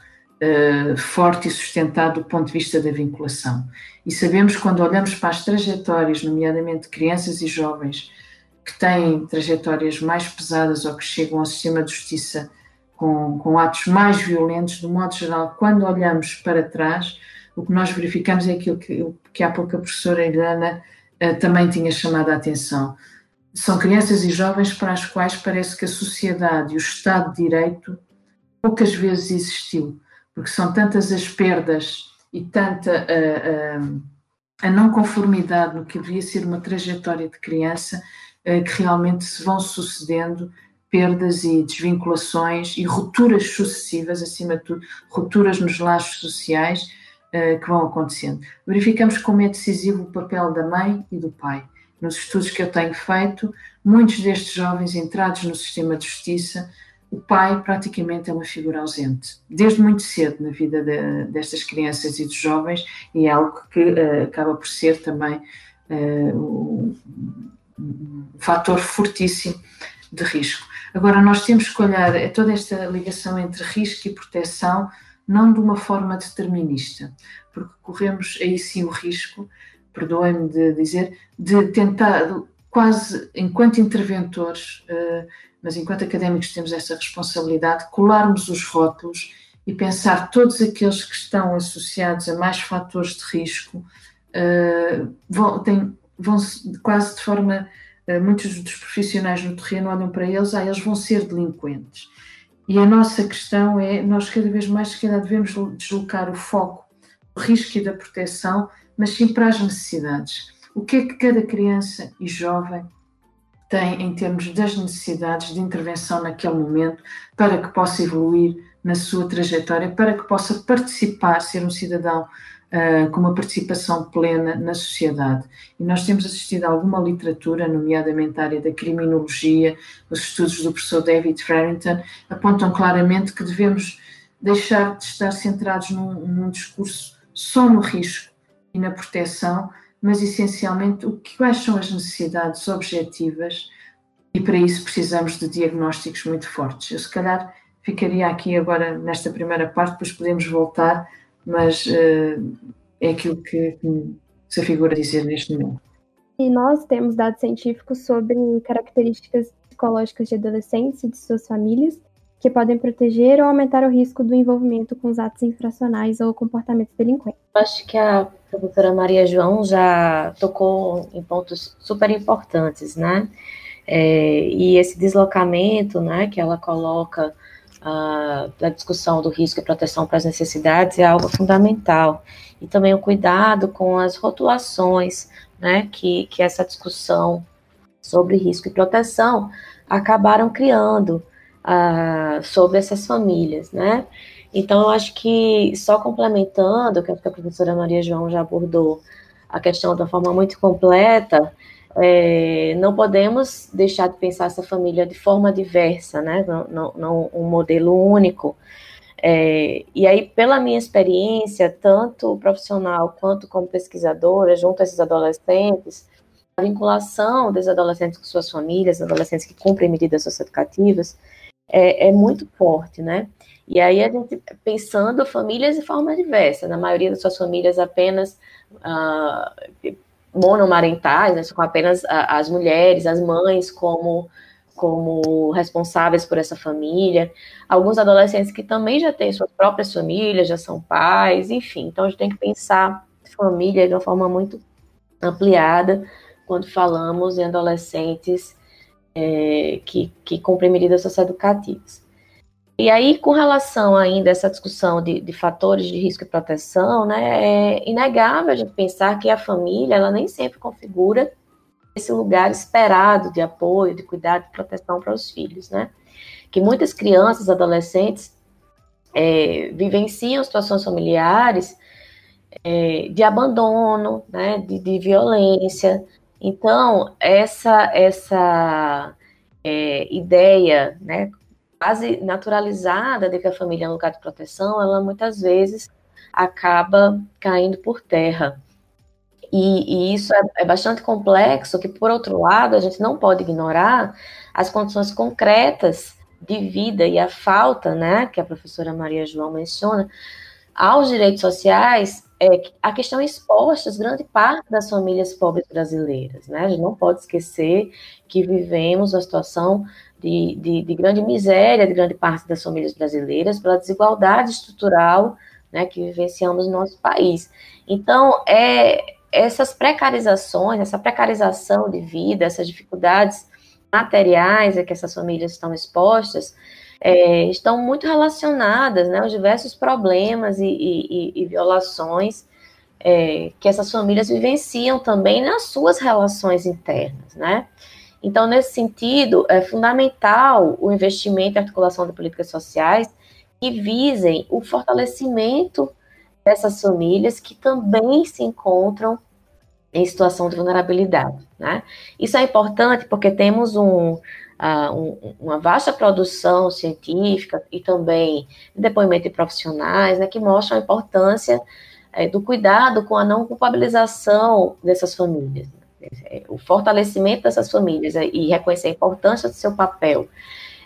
uh, forte e sustentado do ponto de vista da vinculação. E sabemos quando olhamos para as trajetórias, nomeadamente de crianças e jovens que têm trajetórias mais pesadas ou que chegam ao sistema de justiça com, com atos mais violentos, de modo geral, quando olhamos para trás, o que nós verificamos é aquilo que, que há pouco a professora Helena uh, também tinha chamado a atenção. São crianças e jovens para as quais parece que a sociedade e o Estado de Direito poucas vezes existiu, porque são tantas as perdas e tanta a, a, a não conformidade no que deveria ser uma trajetória de criança que realmente se vão sucedendo perdas e desvinculações e rupturas sucessivas, acima de tudo, rupturas nos laços sociais uh, que vão acontecendo. Verificamos como é decisivo o papel da mãe e do pai. Nos estudos que eu tenho feito, muitos destes jovens entrados no sistema de justiça, o pai praticamente é uma figura ausente, desde muito cedo na vida de, destas crianças e dos jovens, e é algo que uh, acaba por ser também uh, fator fortíssimo de risco. Agora, nós temos que olhar toda esta ligação entre risco e proteção não de uma forma determinista, porque corremos aí sim o risco, perdoem-me de dizer, de tentar, quase enquanto interventores, eh, mas enquanto académicos temos essa responsabilidade, colarmos os rótulos e pensar todos aqueles que estão associados a mais fatores de risco eh, têm, vão quase de forma eh, muitos dos profissionais no terreno olham para eles, ah, eles vão ser delinquentes. E a nossa questão é, nós cada vez mais, se calhar, devemos deslocar o foco do risco e da proteção, mas sim para as necessidades. O que é que cada criança e jovem tem em termos das necessidades de intervenção naquele momento para que possa evoluir na sua trajetória, para que possa participar, ser um cidadão uh, com uma participação plena na sociedade. E nós temos assistido a alguma literatura, nomeadamente a área da criminologia, os estudos do professor David Farrington, apontam claramente que devemos deixar de estar centrados num, num discurso só no risco e na proteção, mas essencialmente o que, quais são as necessidades objetivas e para isso precisamos de diagnósticos muito fortes. Eu se calhar ficaria aqui agora nesta primeira parte, depois podemos voltar mas uh, é aquilo que, que se afigura dizer neste momento. E nós temos dados científicos sobre características psicológicas de adolescentes e de suas famílias que podem proteger ou aumentar o risco do envolvimento com os atos infracionais ou comportamentos delinquentes. Acho que a professora Maria João já tocou em pontos super importantes, né? É, e esse deslocamento, né, que ela coloca da discussão do risco e proteção para as necessidades é algo fundamental. E também o cuidado com as rotulações, né, que, que essa discussão sobre risco e proteção acabaram criando uh, sobre essas famílias, né? Então, eu acho que, só complementando, que a professora Maria João já abordou a questão uma forma muito completa, é, não podemos deixar de pensar essa família de forma diversa, né? Não, não, não um modelo único. É, e aí, pela minha experiência, tanto profissional quanto como pesquisadora, junto a esses adolescentes, a vinculação desses adolescentes com suas famílias, adolescentes que cumprem medidas socioeducativas, é, é muito forte, né? E aí a gente pensando famílias de forma diversa, na maioria das suas famílias apenas uh, monomarentais, né, com apenas as mulheres, as mães como como responsáveis por essa família, alguns adolescentes que também já têm suas próprias famílias, já são pais, enfim. Então a gente tem que pensar família de uma forma muito ampliada quando falamos em adolescentes é, que, que cumprem medidas socioeducativas. E aí, com relação ainda a essa discussão de, de, fatores de risco e proteção, né, é inegável a gente pensar que a família, ela nem sempre configura esse lugar esperado de apoio, de cuidado, de proteção para os filhos, né? Que muitas crianças, adolescentes, é, vivenciam situações familiares é, de abandono, né, de, de, violência. Então, essa, essa é, ideia, né, base naturalizada de que a família é um lugar de proteção, ela muitas vezes acaba caindo por terra. E, e isso é, é, bastante complexo, que, por outro lado, a gente não pode ignorar as condições concretas de vida e a falta, né, que a professora Maria João menciona, aos direitos sociais, é, a questão exposta grande parte das famílias pobres brasileiras. Né? A gente não pode esquecer que vivemos uma situação de, de, de grande miséria de grande parte das famílias brasileiras pela desigualdade estrutural né, que vivenciamos no nosso país. Então, é, essas precarizações, essa precarização de vida, essas dificuldades materiais a que essas famílias estão expostas, é, estão muito relacionadas né, aos diversos problemas e, e, e violações é, que essas famílias vivenciam também nas suas relações internas, né? Então, nesse sentido, é fundamental o investimento e articulação de políticas sociais que visem o fortalecimento dessas famílias que também se encontram em situação de vulnerabilidade. Né? Isso é importante porque temos um, uh, um, uma vasta produção científica e também depoimento de profissionais né, que mostram a importância é, do cuidado com a não culpabilização dessas famílias. É, o fortalecimento dessas famílias é, e reconhecer a importância do seu papel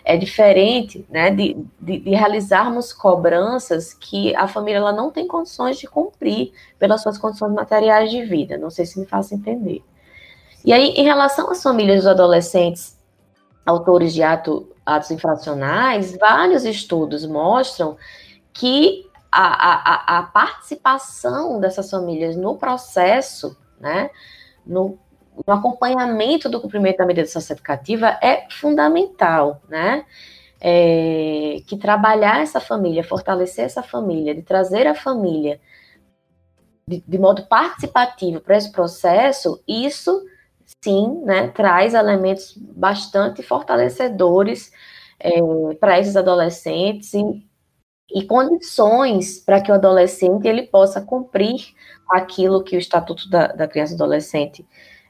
é diferente né, de, de, de, realizarmos cobranças que a família ela não tem condições de cumprir pelas suas condições materiais de vida. Não sei se me faço entender. E aí, em relação às famílias dos adolescentes autores de ato, atos infracionais, vários estudos mostram que a, a, a participação dessas famílias no processo, né, no no acompanhamento do cumprimento da medida socioeducativa é fundamental, né? É, que trabalhar essa família, fortalecer essa família, de trazer a família de, de modo participativo para esse processo, isso sim, né, traz elementos bastante fortalecedores é, para esses adolescentes e, e condições para que o adolescente ele possa cumprir aquilo que o Estatuto da, da Criança e Adolescente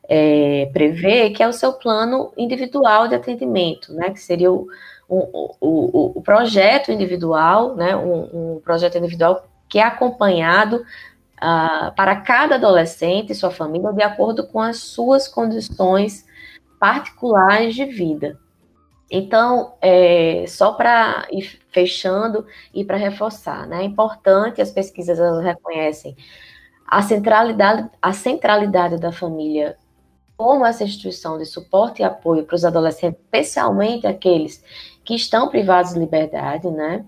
é, prevê, que é o seu plano individual de atendimento, né, que seria o, o, o, o projeto individual, né, um, um, projeto individual que é acompanhado uh, para cada adolescente e sua família de acordo com as suas condições particulares de vida. Então, é, só para ir fechando e para reforçar, né, é importante, as pesquisas elas reconhecem a centralidade, a centralidade da família como essa instituição de suporte e apoio para os adolescentes, especialmente aqueles que estão privados de liberdade, né?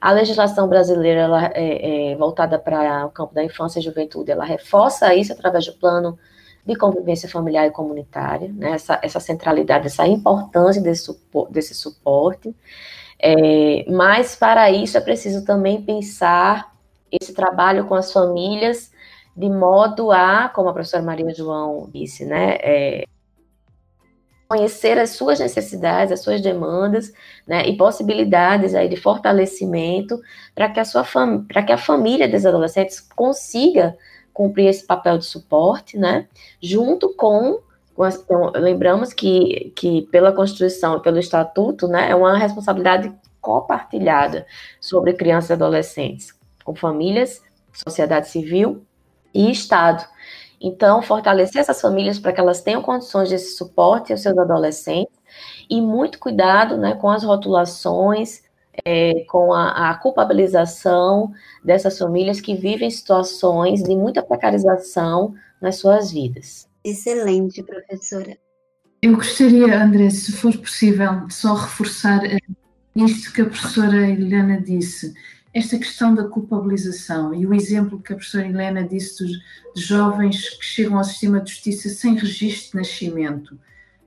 A legislação brasileira, ela é, é, voltada para o campo da infância e juventude, ela reforça isso através do plano de convivência familiar e comunitária, né? essa, essa centralidade, essa importância desse, desse suporte. É, mas, para isso, é preciso também pensar esse trabalho com as famílias de modo a, como a professora Maria João disse, né, é, conhecer as suas necessidades, as suas demandas, né, e possibilidades aí de fortalecimento para que a sua para que a família dos adolescentes consiga cumprir esse papel de suporte, né, junto com, então, lembramos que, que pela Constituição e pelo Estatuto, né, é uma responsabilidade compartilhada sobre crianças e adolescentes, com famílias, sociedade civil e Estado. Então, fortalecer essas famílias para que elas tenham condições desse suporte aos seus adolescentes e muito cuidado né, com as rotulações, é, com a, a, culpabilização dessas famílias que vivem situações de muita precarização nas suas vidas. Excelente, professora. Eu gostaria, André, se for possível, só reforçar eh, isto que a professora Helena disse esta questão da culpabilização e o exemplo que a professora Helena disse dos, de jovens que chegam ao sistema de justiça sem registro de nascimento.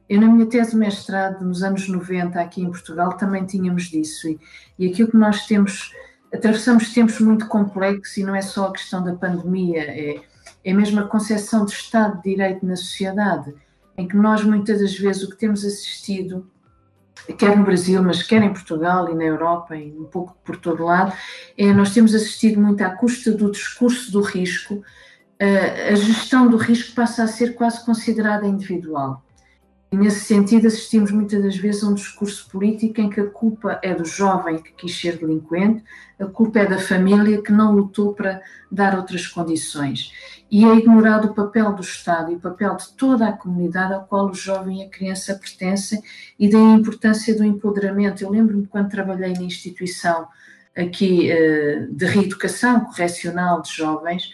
Eu, na minha tese de mestrado, nos anos 90, aqui em Portugal, também tínhamos disso. E, e aquilo que nós temos, atravessamos tempos muito complexos e não é só a questão da pandemia, é, é mesmo a concepção de Estado de Direito na sociedade, em que nós, muitas das vezes, o que temos assistido quer no Brasil, mas quer em Portugal e na Europa e um pouco por todo lado, é, nós temos assistido muito à custa do discurso do risco, a gestão do risco passa a ser quase considerada individual. E nesse sentido, assistimos muitas das vezes a um discurso político em que a culpa é do jovem que quis ser delinquente, a culpa é da família que não lutou para dar outras condições. E é ignorado o papel do Estado e o papel de toda a comunidade ao qual o jovem e a criança pertencem e da importância do empoderamento. Eu lembro-me quando trabalhei na instituição aqui eh, de reeducação correcional de jovens,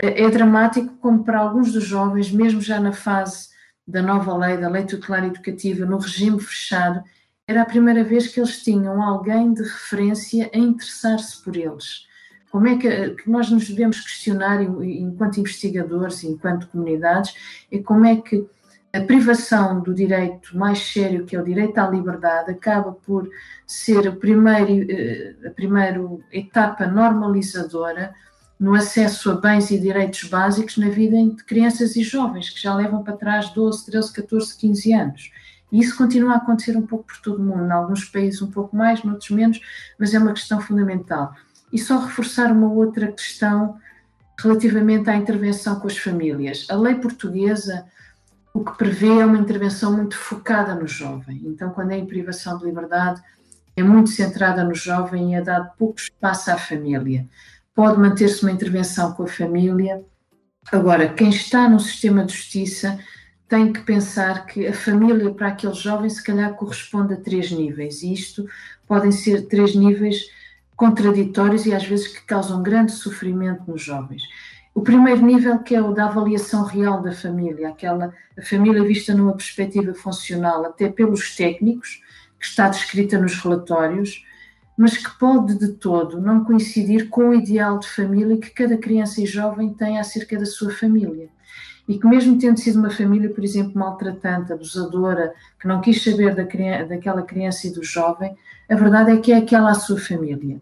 é, é dramático como para alguns dos jovens, mesmo já na fase da nova lei, da lei tutelar educativa, no regime fechado, era a primeira vez que eles tinham alguém de referência a interessar-se por eles. Como é que, que, nós nos devemos questionar, enquanto investigadores, enquanto comunidades, é como é que a privação do direito mais sério, que é o direito à liberdade, acaba por ser a primeira, eh, a primeira etapa normalizadora no acesso a bens e direitos básicos na vida de crianças e jovens, que já levam para trás 12, 13, 14, 15 anos. E isso continua a acontecer um pouco por todo o mundo, em alguns países um pouco mais, noutros menos, mas é uma questão fundamental. E só reforçar uma outra questão relativamente à intervenção com as famílias. A lei portuguesa o que prevê é uma intervenção muito focada no jovem. Então, quando é em privação de liberdade, é muito centrada no jovem e é dado pouco espaço à família pode manter-se uma intervenção com a família. Agora, quem está no sistema de justiça tem que pensar que a família para aquele jovem se calhar corresponde a três níveis, e isto podem ser três níveis contraditórios e às vezes que causam grande sofrimento nos jovens. O primeiro nível que é o da avaliação real da família, aquela a família vista numa perspectiva funcional, até pelos técnicos, que está descrita nos relatórios, mas que pode de todo não coincidir com o ideal de família que cada criança e jovem tem acerca da sua família. E que, mesmo tendo sido uma família, por exemplo, maltratante, abusadora, que não quis saber da criança, daquela criança e do jovem, a verdade é que é aquela a sua família.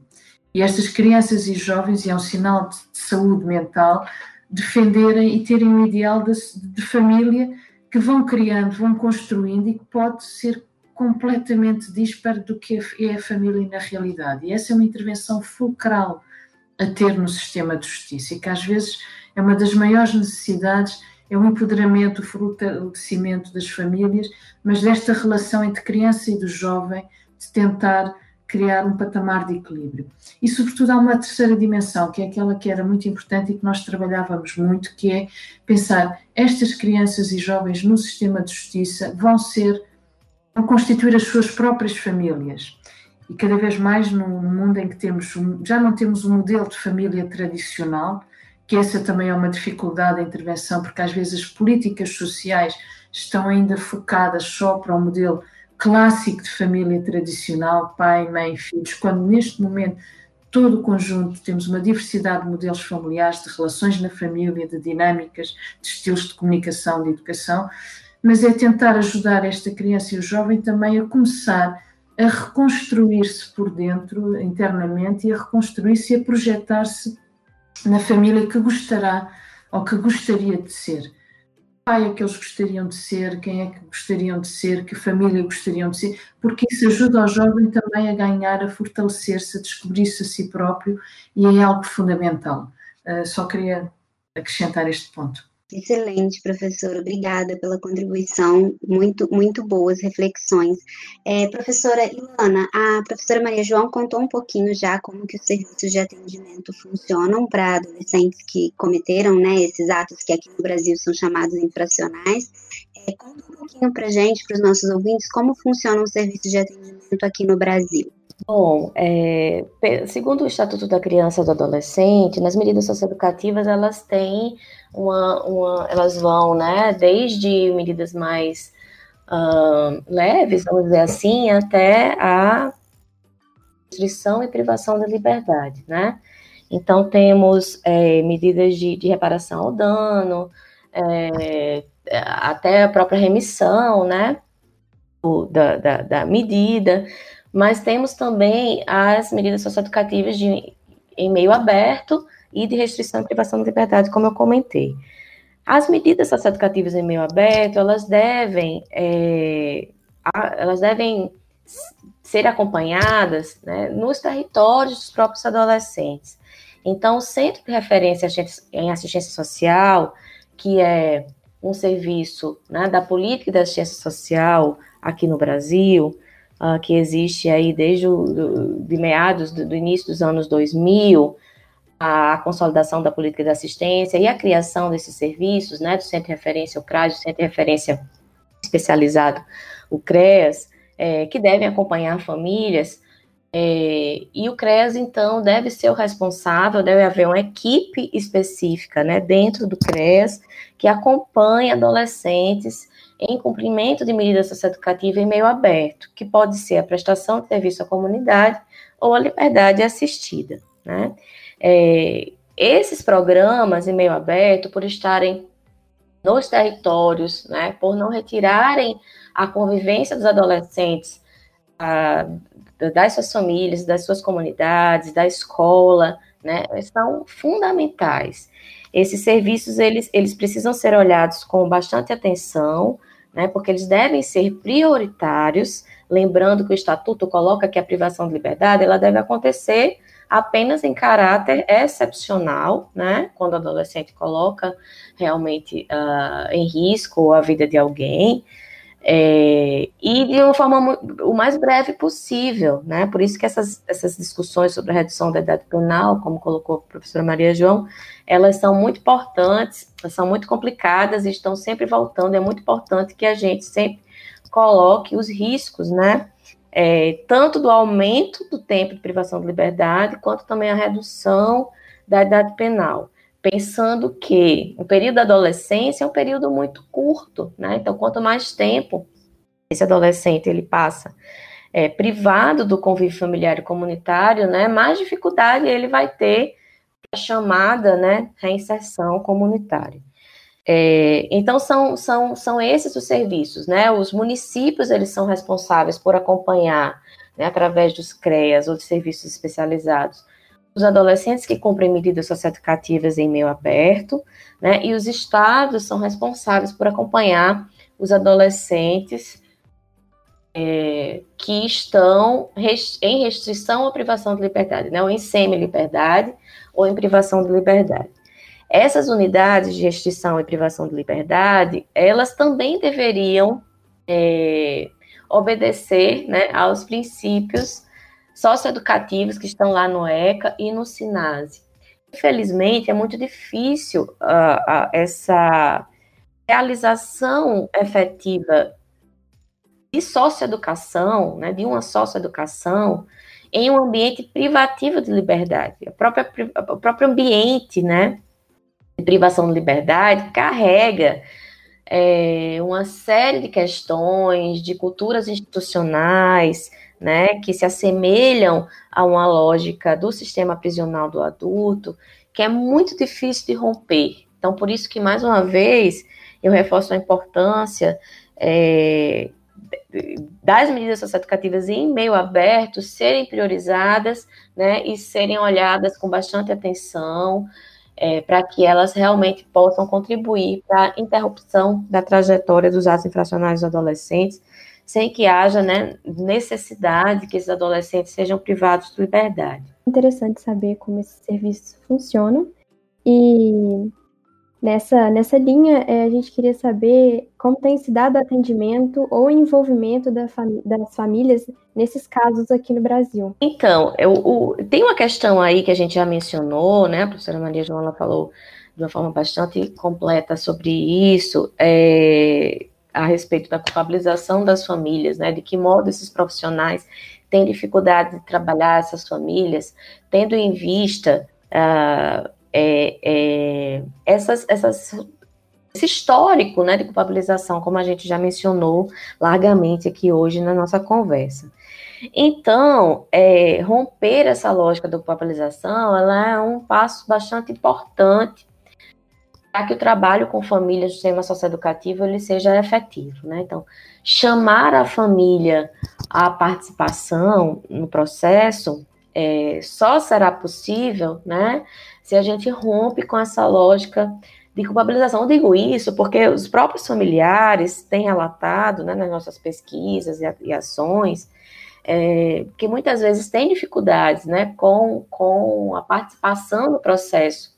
E estas crianças e jovens, e é um sinal de, de saúde mental, defenderem e terem um ideal de, de família que vão criando, vão construindo e que pode ser completamente disparo do que é a família na realidade. E essa é uma intervenção fulcral a ter no sistema de justiça e que às vezes é uma das maiores necessidades, é o empoderamento, o fortalecimento das famílias, mas desta relação entre criança e do jovem, de tentar criar um patamar de equilíbrio. E, sobretudo, há uma terceira dimensão, que é aquela que era muito importante e que nós trabalhávamos muito, que é pensar estas crianças e jovens no sistema de justiça vão ser a constituir as suas próprias famílias. E cada vez mais num mundo em que temos já não temos um modelo de família tradicional, que essa também é uma dificuldade da intervenção, porque às vezes as políticas sociais estão ainda focadas só para o modelo clássico de família tradicional, pai, mãe, filhos, quando neste momento todo o conjunto temos uma diversidade de modelos familiares, de relações na família, de dinâmicas, de estilos de comunicação, de educação, mas é tentar ajudar esta criança e o jovem também a começar a reconstruir-se por dentro, internamente, e a reconstruir-se e a projetar-se na família que gostará ou que gostaria de ser. Pai é que eles gostariam de ser, quem é que gostariam de ser, que família gostariam de ser, porque isso ajuda ao jovem também a ganhar, a fortalecer-se, a descobrir-se a si próprio e é algo fundamental. Uh, só queria acrescentar este ponto. Excelente, professora. Obrigada pela contribuição. Muito, muito boas reflexões. É, professora Ilana, a professora Maria João contou um pouquinho já como que os serviços de atendimento funcionam para adolescentes que cometeram né, esses atos que aqui no Brasil são chamados infracionais. É, conta um pouquinho para gente, para os nossos ouvintes, como funcionam os serviços de atendimento aqui no Brasil. Bom, é, segundo o Estatuto da Criança e do Adolescente, nas medidas socioeducativas elas têm uma, uma elas vão, né, desde medidas mais uh, leves, vamos dizer assim, até a restrição e privação da liberdade, né? Então temos é, medidas de, de, reparação ao dano, é, até a própria remissão, né, da, da, da medida mas temos também as medidas socioeducativas de, em meio aberto e de restrição e privação da liberdade, como eu comentei. As medidas socioeducativas em meio aberto, elas devem, é, elas devem ser acompanhadas né, nos territórios dos próprios adolescentes. Então, o Centro de Referência em Assistência Social, que é um serviço né, da política da assistência social aqui no Brasil, uh, que existe aí desde o do, de meados do, do, início dos anos 2000, a consolidação da política de assistência e a criação desses serviços, né, do Centro de Referência, o CRAS, do Centro de Referência Especializado, o CREAS, é, que devem acompanhar famílias, é, e o CREAS, então, deve ser o responsável, deve haver uma equipe específica, né, dentro do CREAS, que acompanha adolescentes em cumprimento de medidas socioeducativas em meio aberto, que pode ser a prestação de serviço à comunidade ou a liberdade assistida, né. É, esses programas em meio aberto, por estarem nos territórios, né, por não retirarem a convivência dos adolescentes a, das suas famílias, das suas comunidades, da escola, né, são fundamentais. Esses serviços, eles, eles precisam ser olhados com bastante atenção, né, porque eles devem ser prioritários, lembrando que o Estatuto coloca que a privação de liberdade, ela deve acontecer apenas em caráter excepcional, né, quando o adolescente coloca realmente uh, em risco a vida de alguém, é, e de uma forma o mais breve possível, né? Por isso que essas, essas discussões sobre a redução da idade penal, como colocou a professora Maria João, elas são muito importantes, são muito complicadas e estão sempre voltando. É muito importante que a gente sempre coloque os riscos, né? É, tanto do aumento do tempo de privação de liberdade, quanto também a redução da idade penal pensando que o período da adolescência é um período muito curto, né? Então, quanto mais tempo esse adolescente ele passa é, privado do convívio familiar e comunitário, né, mais dificuldade ele vai ter a chamada, né, reinserção comunitária. É, então são, são, são esses os serviços, né? Os municípios eles são responsáveis por acompanhar, né, através dos CREAS ou de serviços especializados, os adolescentes que cumprem medidas socioeducativas em meio aberto, né, e os estados são responsáveis por acompanhar os adolescentes é, que estão em restrição ou privação de liberdade, né, ou em semi-liberdade ou em privação de liberdade. Essas unidades de restrição e privação de liberdade, elas também deveriam é, obedecer né, aos princípios socioeducativos que estão lá no ECA e no SINASE. Infelizmente, é muito difícil uh, uh, essa realização efetiva de socioeducação, né, de uma socioeducação, em um ambiente privativo de liberdade. A própria, o próprio ambiente né, de privação de liberdade carrega é, uma série de questões, de culturas institucionais, né, que se assemelham a uma lógica do sistema prisional do adulto, que é muito difícil de romper. Então, por isso que, mais uma vez, eu reforço a importância é, das medidas socioeducativas em meio aberto serem priorizadas, né, e serem olhadas com bastante atenção, é, para que elas realmente possam contribuir para a interrupção da trajetória dos atos infracionais dos adolescentes, sem que haja né, necessidade que esses adolescentes sejam privados de liberdade. Interessante saber como esses serviços funcionam. E nessa, nessa linha, é, a gente queria saber como tem se dado atendimento ou envolvimento da fami das famílias nesses casos aqui no Brasil. Então, eu, o, tem uma questão aí que a gente já mencionou, né? A professora Maria Joana falou de uma forma bastante completa sobre isso. É, a respeito da culpabilização das famílias, né? De que modo esses profissionais têm dificuldade de trabalhar essas famílias, tendo em vista uh, é, é, essas, essas, esse histórico né, de culpabilização, como a gente já mencionou largamente aqui hoje na nossa conversa. Então, é, romper essa lógica da culpabilização, ela é um passo bastante importante para que o trabalho com famílias do sistema socioeducativo ele seja efetivo, né? Então, chamar a família à participação no processo é, só será possível, né, se a gente rompe com essa lógica de culpabilização. Eu digo isso porque os próprios familiares têm relatado, né, nas nossas pesquisas e, ações, é, que muitas vezes têm dificuldades, né, com, com a participação no processo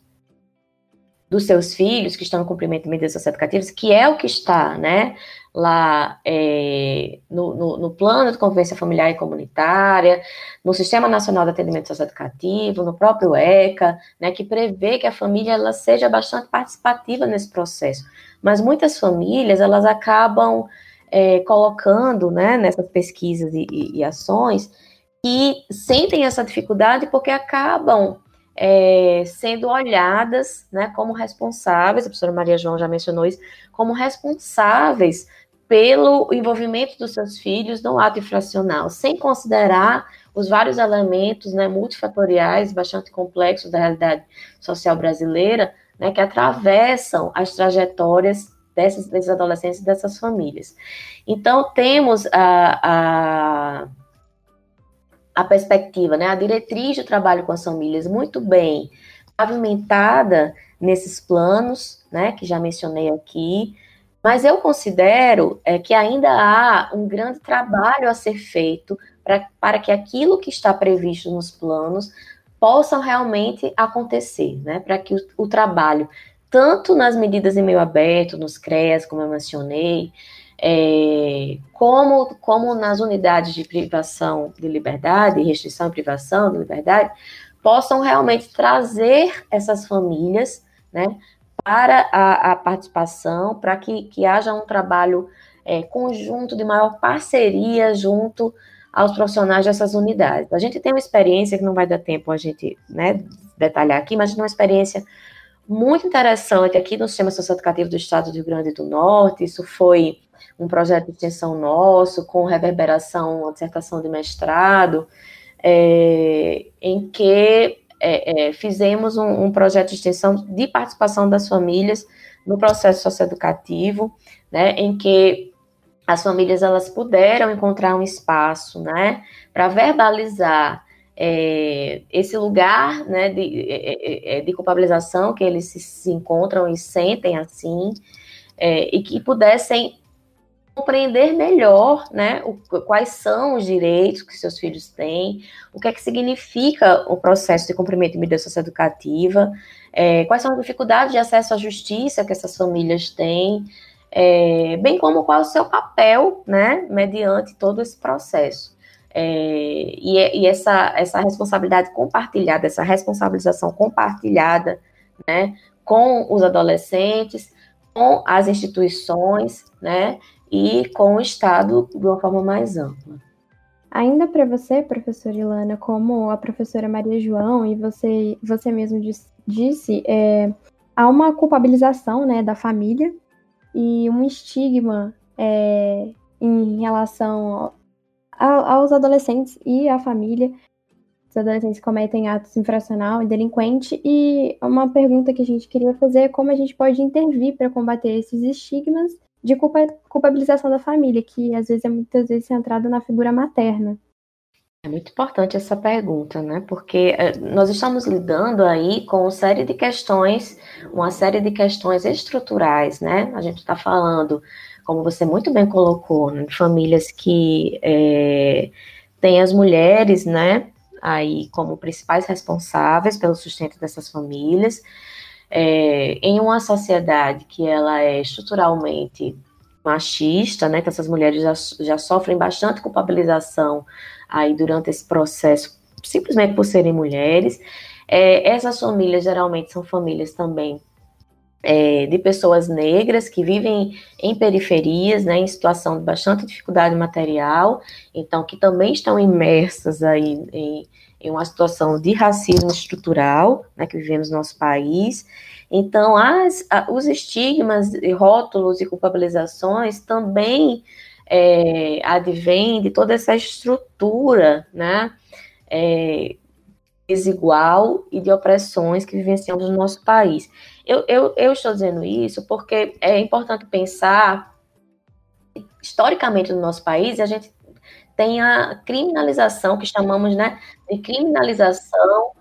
dos seus filhos que estão no cumprimento de medidas socioeducativas, que é o que está, né, lá é, no, no, no, plano de convivência familiar e comunitária, no Sistema Nacional de Atendimento Socioeducativo, no próprio ECA, né, que prevê que a família ela seja bastante participativa nesse processo. Mas muitas famílias, elas acabam é, colocando, né, nessas pesquisas e, e, e ações, sentem essa dificuldade porque acabam é, sendo olhadas né, como responsáveis, a professora Maria João já mencionou isso, como responsáveis pelo envolvimento dos seus filhos no ato infracional, sem considerar os vários elementos né, multifatoriais bastante complexos da realidade social brasileira, né, que atravessam as trajetórias dessas, desses adolescentes e dessas famílias. Então, temos a, a a perspectiva, né, a diretriz de trabalho com as famílias muito bem pavimentada nesses planos, né, que já mencionei aqui, mas eu considero é, que ainda há um grande trabalho a ser feito pra, para que aquilo que está previsto nos planos possam realmente acontecer, né, para que o, o trabalho, tanto nas medidas em meio aberto, nos CREAS, como eu mencionei, é, como, como nas unidades de privação de liberdade, restrição e privação de liberdade, possam realmente trazer essas famílias né, para a, a participação, para que, que haja um trabalho é, conjunto, de maior parceria junto aos profissionais dessas unidades. A gente tem uma experiência que não vai dar tempo a gente né, detalhar aqui, mas uma experiência muito interessante aqui no Sistema Socioeducativo do Estado do Rio Grande do Norte. Isso foi um projeto de extensão nosso, com reverberação, uma dissertação de mestrado, é, em que é, é, fizemos um, um, projeto de extensão de participação das famílias no processo socioeducativo, né, em que as famílias elas puderam encontrar um espaço, né, para verbalizar é, esse lugar, né, de, é, é, de culpabilização que eles se, se encontram e sentem assim, e que pudessem compreender melhor, né, o, quais são os direitos que seus filhos têm, o que é que significa o processo de cumprimento de medida socioeducativa, é, quais são as dificuldades de acesso à justiça que essas famílias têm, é, bem como qual é o seu papel, né, mediante todo esse processo. É, e, e essa, essa responsabilidade compartilhada, essa responsabilização compartilhada, né, com os adolescentes, com as instituições, né, e com o Estado de uma forma mais ampla. Ainda para você, professora Ilana, como a professora Maria João e você, você mesmo disse, é, há uma culpabilização né, da família e um estigma é, em relação a, aos adolescentes e à família. Os adolescentes cometem atos infracional e delinquente. E uma pergunta que a gente queria fazer é como a gente pode intervir para combater esses estigmas de culpa, culpabilização da família, que às vezes é muitas vezes centrada na figura materna. É muito importante essa pergunta, né? Porque eh, nós estamos lidando aí com uma série de questões, uma série de questões estruturais, né? A gente está falando, como você muito bem colocou, né, famílias que é, têm as mulheres, né? Aí como principais responsáveis pelo sustento dessas famílias, é, em uma sociedade que ela é estruturalmente machista, né, que essas mulheres já, já sofrem bastante culpabilização aí durante esse processo, simplesmente por serem mulheres. É, essas famílias geralmente são famílias também é, de pessoas negras que vivem em periferias, né, em situação de bastante dificuldade material, então que também estão imersas aí em, em uma situação de racismo estrutural, né, que vivemos no nosso país. Então, as, a, os estigmas, rótulos e culpabilizações também é, advêm de toda essa estrutura, né, é, desigual e de opressões que vivenciamos no nosso país. Eu, eu, eu estou dizendo isso porque é importante pensar historicamente no nosso país, a gente tem a criminalização, que chamamos né, de criminalização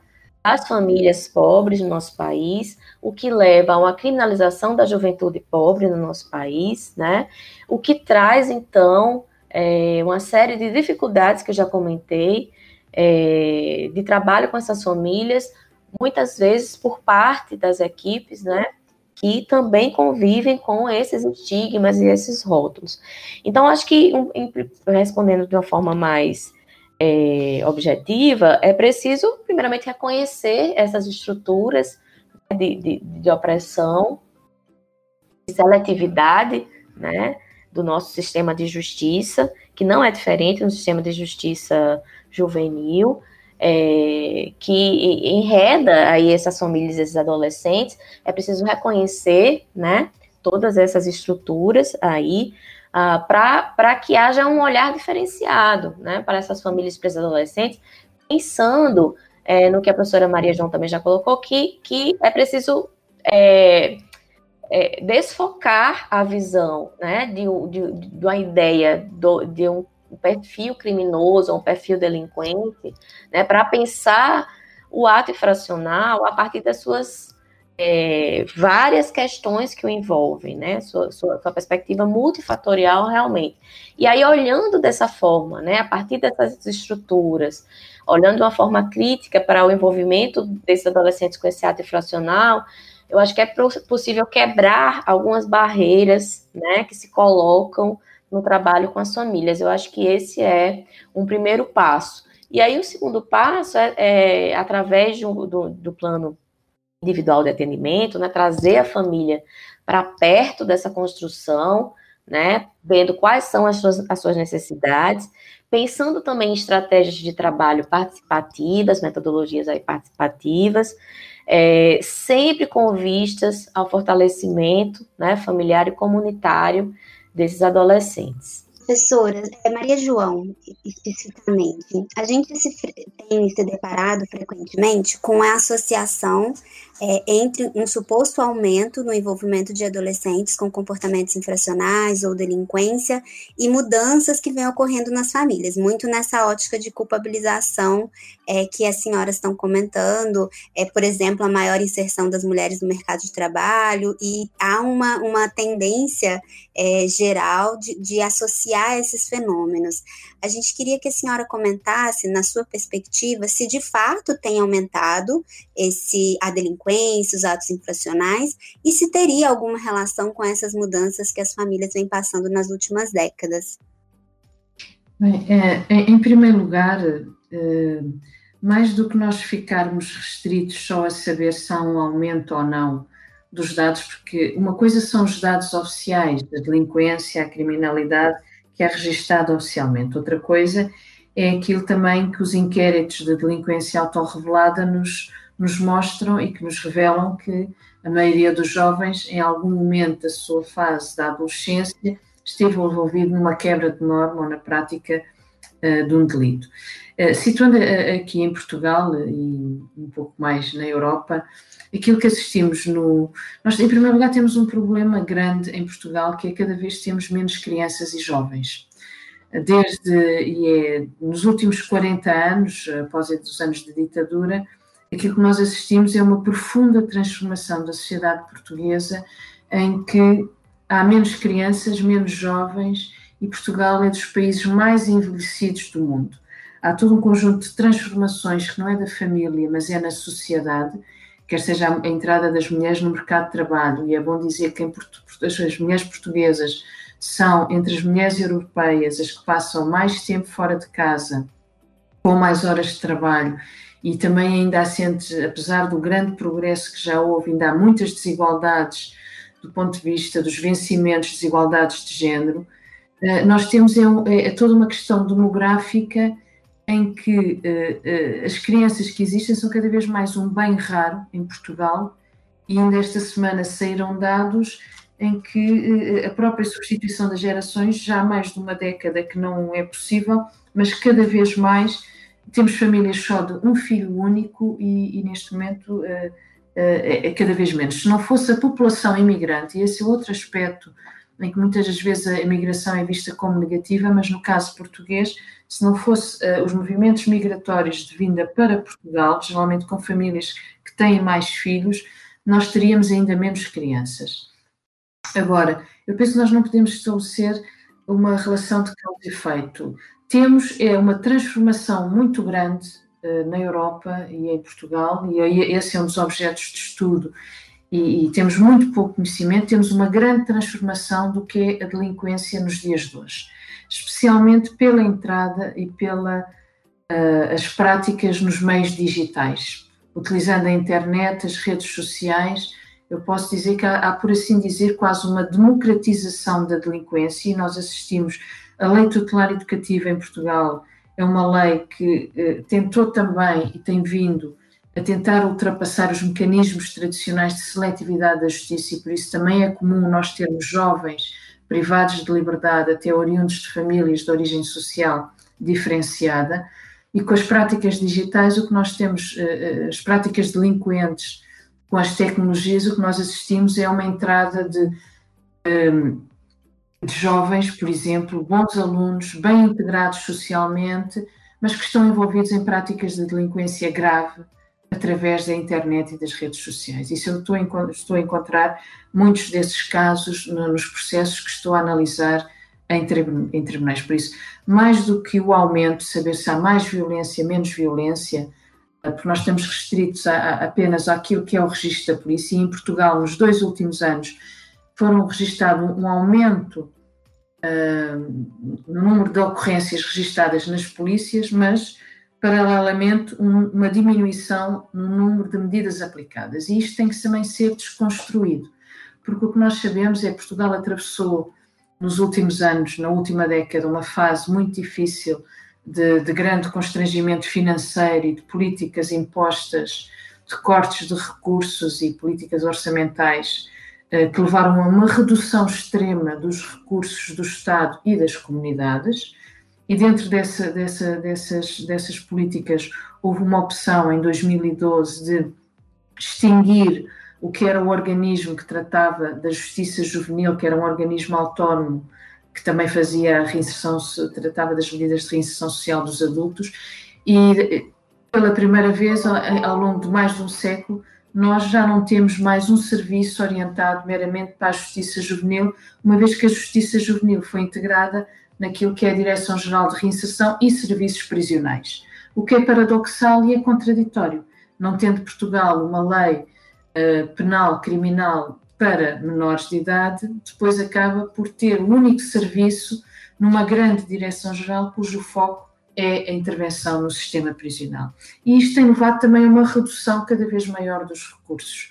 das famílias pobres no nosso país, o que leva a uma criminalização da juventude pobre no nosso país, né? O que traz, então, é, uma série de dificuldades que eu já comentei, é, de trabalho com essas famílias, muitas vezes por parte das equipes, né? Que também convivem com esses estigmas e esses rótulos. Então, acho que, respondendo de uma forma mais é, objetiva, é preciso, primeiramente, reconhecer essas estruturas de, de, de opressão, de seletividade, né, do nosso sistema de justiça, que não é diferente do sistema de justiça juvenil, é, que enreda aí essas famílias, esses adolescentes, é preciso reconhecer, né, todas essas estruturas aí, uh, para que haja um olhar diferenciado, né, para essas famílias, para esses adolescentes, pensando é, no que a professora Maria João também já colocou, que, que é preciso é, é, desfocar a visão, né, de, de, de uma ideia do, de um um perfil criminoso, um perfil delinquente, né, para pensar o ato infracional a partir das suas é, várias questões que o envolvem, né, sua, sua, sua, perspectiva multifatorial realmente. E aí, olhando dessa forma, né, a partir dessas estruturas, olhando de uma forma crítica para o envolvimento desses adolescentes com esse ato infracional, eu acho que é possível quebrar algumas barreiras, né, que se colocam no trabalho com as famílias. Eu acho que esse é um primeiro passo. E aí o segundo passo é, é através do, do, plano individual de atendimento, né, trazer a família para perto dessa construção, né, vendo quais são as suas, as suas necessidades, pensando também em estratégias de trabalho participativas, metodologias aí participativas, é, sempre com vistas ao fortalecimento né, familiar e comunitário desses adolescentes. Professora, é Maria João, especificamente, a gente se, tem se deparado frequentemente com a associação é, entre um suposto aumento no envolvimento de adolescentes com comportamentos infracionais ou delinquência e mudanças que vêm ocorrendo nas famílias, muito nessa ótica de culpabilização é, que as senhoras estão comentando, é, por exemplo, a maior inserção das mulheres no mercado de trabalho, e há uma, uma tendência é, geral de, de associar esses fenômenos. A gente queria que a senhora comentasse, na sua perspectiva, se de fato tem aumentado esse, a delinquência, os atos infracionais, e se teria alguma relação com essas mudanças que as famílias vêm passando nas últimas décadas. Bem, é, em primeiro lugar, é, mais do que nós ficarmos restritos só a saber se há um aumento ou não dos dados, porque uma coisa são os dados oficiais da delinquência, a criminalidade, que é registado oficialmente. Outra coisa é aquilo também que os inquéritos de delinquência autorrevelada nos, nos mostram e que nos revelam que a maioria dos jovens, em algum momento da sua fase da adolescência, esteve envolvido numa quebra de norma ou na prática uh, de um delito. Uh, situando uh, aqui em Portugal e um pouco mais na Europa, aquilo que assistimos no. Nós, em primeiro lugar, temos um problema grande em Portugal, que é cada vez temos menos crianças e jovens. Desde, e é, nos últimos 40 anos, após os anos de ditadura, aquilo que nós assistimos é uma profunda transformação da sociedade portuguesa, em que há menos crianças, menos jovens, e Portugal é dos países mais envelhecidos do mundo. Há todo um conjunto de transformações que não é da família, mas é na sociedade, quer seja a entrada das mulheres no mercado de trabalho, e é bom dizer que as mulheres portuguesas são, entre as mulheres europeias, as que passam mais tempo fora de casa, com mais horas de trabalho, e também ainda assente, apesar do grande progresso que já houve, ainda há muitas desigualdades do ponto de vista dos vencimentos, desigualdades de género. Eh, nós temos é, é, é toda uma questão demográfica em que uh, uh, as crianças que existem são cada vez mais um bem raro em Portugal e ainda esta semana saíram dados em que uh, a própria substituição das gerações já há mais de uma década que não é possível, mas cada vez mais temos famílias só de um filho único e, e neste momento é, é cada vez menos. Se não fosse a população imigrante, e esse é outro aspecto em que muitas das vezes a imigração é vista como negativa, mas no caso português, se não fosse uh, os movimentos migratórios de vinda para Portugal, geralmente com famílias que têm mais filhos, nós teríamos ainda menos crianças. Agora, eu penso que nós não podemos estabelecer uma relação de causa e efeito. Temos é uma transformação muito grande uh, na Europa e em Portugal, e esse é um dos objetos de estudo e, e, temos muito pouco conhecimento, temos uma grande transformação do que é a delinquência nos dias de hoje, especialmente pela entrada e pela uh, as práticas nos meios digitais, utilizando a internet, as redes sociais. Eu posso dizer que há, há, por assim dizer, quase uma democratização da delinquência e nós assistimos a lei tutelar educativa em Portugal é uma lei que uh, tentou também e tem vindo a tentar ultrapassar os mecanismos tradicionais de seletividade da justiça e por isso também é comum nós termos jovens privados de liberdade, até oriundos de famílias de origem social diferenciada, e com as práticas digitais o que nós temos, eh, eh, as práticas delinquentes com as tecnologias, o que nós assistimos é uma entrada de, ehm, de jovens, por exemplo, bons alunos, bem integrados socialmente, mas que estão envolvidos em práticas de delinquência grave, através da internet e das redes sociais. Isso eu estou, a encontrar muitos desses casos nos processos que estou a analisar em, tribunais. Por isso, mais do que o aumento, saber se há mais violência, menos violência, eh, porque nós estamos restritos a, a, apenas àquilo que é o registro da polícia, e em Portugal, nos dois últimos anos, foram registrado um aumento uh, no número de ocorrências registradas nas polícias, mas paralelamente, um, uma diminuição no número de medidas aplicadas. E isto tem que também ser desconstruído, porque o que nós sabemos é que Portugal atravessou nos últimos anos, na última década, uma fase muito difícil de, de grande constrangimento financeiro e de políticas impostas, de cortes de recursos e políticas orçamentais eh, que levaram a uma redução extrema dos recursos do Estado e das comunidades e dentro dessa, dessa, dessas, dessas políticas houve uma opção em 2012 de extinguir o que era o organismo que tratava da justiça juvenil, que era um organismo autónomo que também fazia a reinserção, tratava das medidas de reinserção social dos adultos, e pela primeira vez ao longo de mais de um século nós já não temos mais um serviço orientado meramente para a justiça juvenil, uma vez que a justiça juvenil foi integrada naquilo que é a Direção-Geral de Reinserção e Serviços Prisionais. O que é paradoxal e é contraditório. Não tendo Portugal uma lei uh, penal criminal para menores de idade, depois acaba por ter o único serviço numa grande direção-geral cujo foco é a intervenção no sistema prisional. E isto tem levado também a uma redução cada vez maior dos recursos.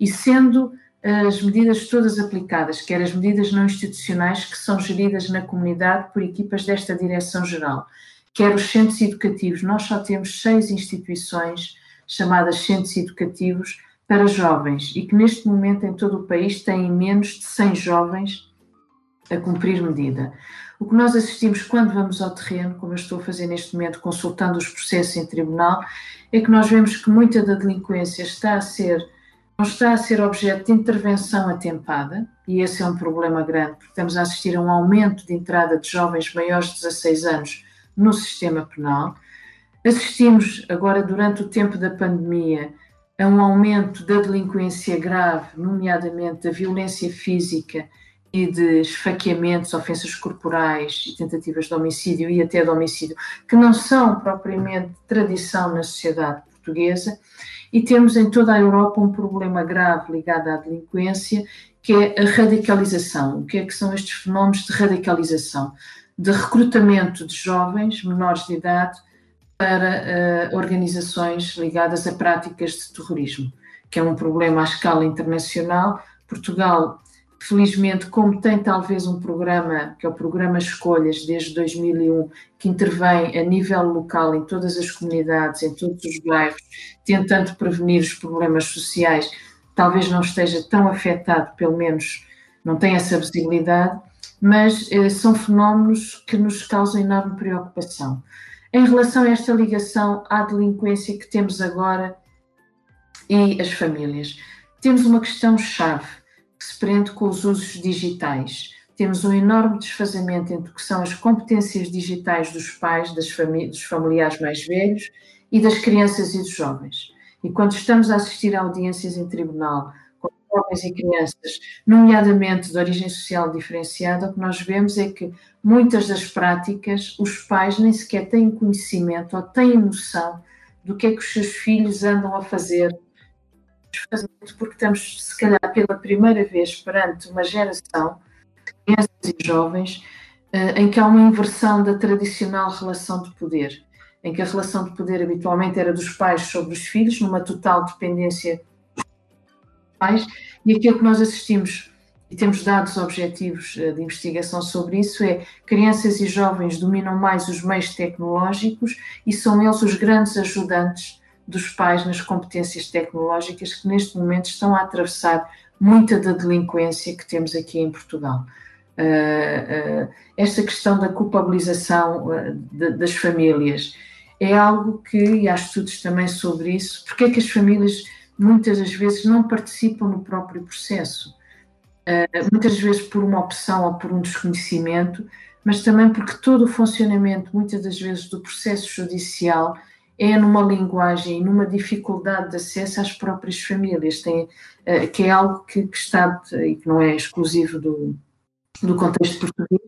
E sendo as medidas todas aplicadas, quer as medidas não institucionais que são geridas na comunidade por equipas desta Direção-Geral, quer os centros educativos. Nós só temos seis instituições chamadas centros educativos para jovens e que neste momento em todo o país têm menos de 100 jovens a cumprir medida. O que nós assistimos quando vamos ao terreno, como eu estou a fazer neste momento, consultando os processos em tribunal, é que nós vemos que muita da delinquência está a ser não está a ser objeto de intervenção atempada, e esse é um problema grande, porque estamos a assistir a um aumento de entrada de jovens maiores de 16 anos no sistema penal. Assistimos agora, durante o tempo da pandemia, a um aumento da delinquência grave, nomeadamente da violência física e de esfaqueamentos, ofensas corporais e tentativas de homicídio e até de homicídio, que não são propriamente tradição na sociedade portuguesa e temos em toda a Europa um problema grave ligado à delinquência, que é a radicalização. O que é que são estes fenómenos de radicalização? De recrutamento de jovens menores de idade para uh, organizações ligadas a práticas de terrorismo, que é um problema à escala internacional. Portugal Felizmente, como tem talvez um programa, que é o Programa Escolhas, desde 2001, que intervém a nível local em todas as comunidades, em todos os bairros, tentando prevenir os problemas sociais, talvez não esteja tão afetado, pelo menos não tem essa visibilidade, mas eh, são fenómenos que nos causam enorme preocupação. Em relação a esta ligação à delinquência que temos agora e as famílias, temos uma questão chave que se prende com os usos digitais. Temos um enorme desfazamento entre o que são as competências digitais dos pais, dos familiares mais velhos e das crianças e dos jovens. E quando estamos a assistir a audiências em tribunal com jovens e crianças, nomeadamente de origem social diferenciada, o que nós vemos é que muitas das práticas os pais nem sequer têm conhecimento ou têm noção do que é que os seus filhos andam a fazer fazer porque estamos, se calhar, pela primeira vez perante uma geração de crianças e jovens uh, em que há uma inversão da tradicional relação de poder, em que a relação de poder habitualmente era dos pais sobre os filhos, numa total dependência dos pais, e aquilo que nós assistimos e temos dados objetivos uh, de investigação sobre isso, é crianças e jovens dominam mais os meios tecnológicos e são eles os grandes ajudantes dos pais nas competências tecnológicas que neste momento estão a atravessar muita da delinquência que temos aqui em Portugal. Uh, uh, esta questão da culpabilização uh, de, das famílias é algo que, e há estudos também sobre isso, porque é que as famílias muitas das vezes não participam no próprio processo. muitas vezes por uma opção ou por um desconhecimento, mas também porque todo o funcionamento, muitas das vezes, do processo judicial é numa linguagem numa dificuldade de acesso às próprias famílias, tem, uh, que é algo que, que, está e que não é exclusivo do, do contexto português.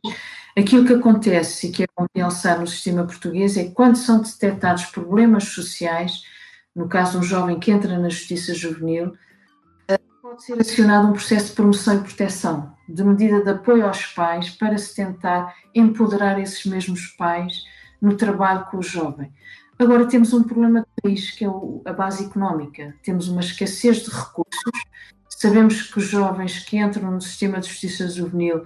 Aquilo que acontece e que é bom pensar no sistema português é que quando são detectados problemas sociais, no caso de um jovem que entra na justiça juvenil, uh, pode ser acionado um processo de promoção e proteção, de medida de apoio aos pais para se tentar empoderar esses mesmos pais no trabalho com o jovem. Agora temos um problema de país, que é a base económica. Temos uma escassez de recursos. Sabemos que os jovens que entram no sistema de justiça juvenil,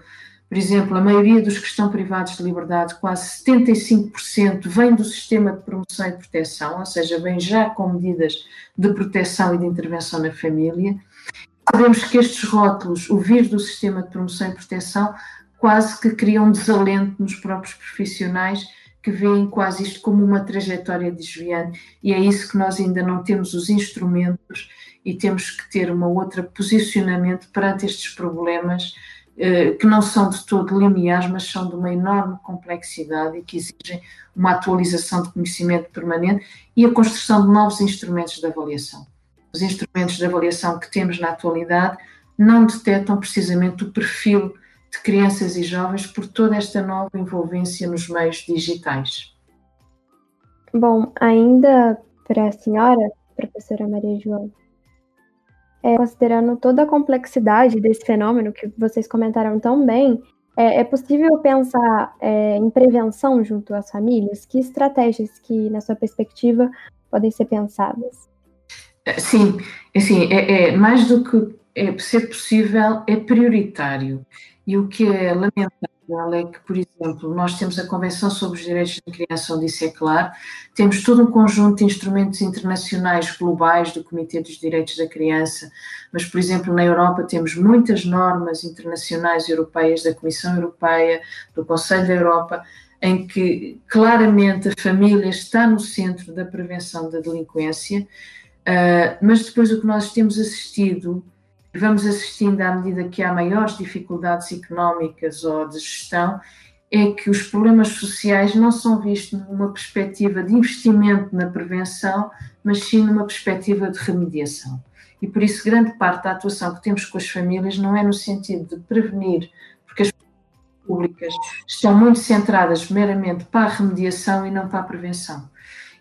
por exemplo, a maioria dos que estão privados de liberdade, quase 75%, vem do sistema de promoção e proteção, ou seja, vem já com medidas de proteção e de intervenção na família. Sabemos que estes rótulos, o vir do sistema de promoção e proteção, quase que criam desalento nos próprios profissionais que veem quase isto como uma trajetória desviante, e é isso que nós ainda não temos os instrumentos e temos que ter um outro posicionamento perante estes problemas eh, que não são de todo lineares, mas são de uma enorme complexidade e que exigem uma atualização de conhecimento permanente e a construção de novos instrumentos de avaliação. Os instrumentos de avaliação que temos na atualidade não detectam precisamente o perfil de crianças e jovens por toda esta nova envolvência nos meios digitais. Bom, ainda para a senhora, professora Maria João, é, considerando toda a complexidade desse fenômeno que vocês comentaram tão bem, é, é possível pensar é, em prevenção junto às famílias? Que estratégias que, na sua perspectiva, podem ser pensadas? Sim, assim, é, é mais do que é, ser possível, é prioritário. E o que é lamentável é que, por exemplo, nós temos a Convenção sobre os Direitos da Criança, onde isso é claro, temos todo um conjunto de instrumentos internacionais globais do Comitê dos Direitos da Criança, mas, por exemplo, na Europa temos muitas normas internacionais europeias, da Comissão Europeia, do Conselho da Europa, em que claramente a família está no centro da prevenção da delinquência, uh, mas depois o que nós temos assistido vamos assistindo à medida que há maiores dificuldades económicas ou de gestão, é que os problemas sociais não são vistos numa perspectiva de investimento na prevenção, mas sim numa perspectiva de remediação. E por isso, grande parte da atuação que temos com as famílias não é no sentido de prevenir, porque as públicas estão muito centradas meramente para a remediação e não para a prevenção.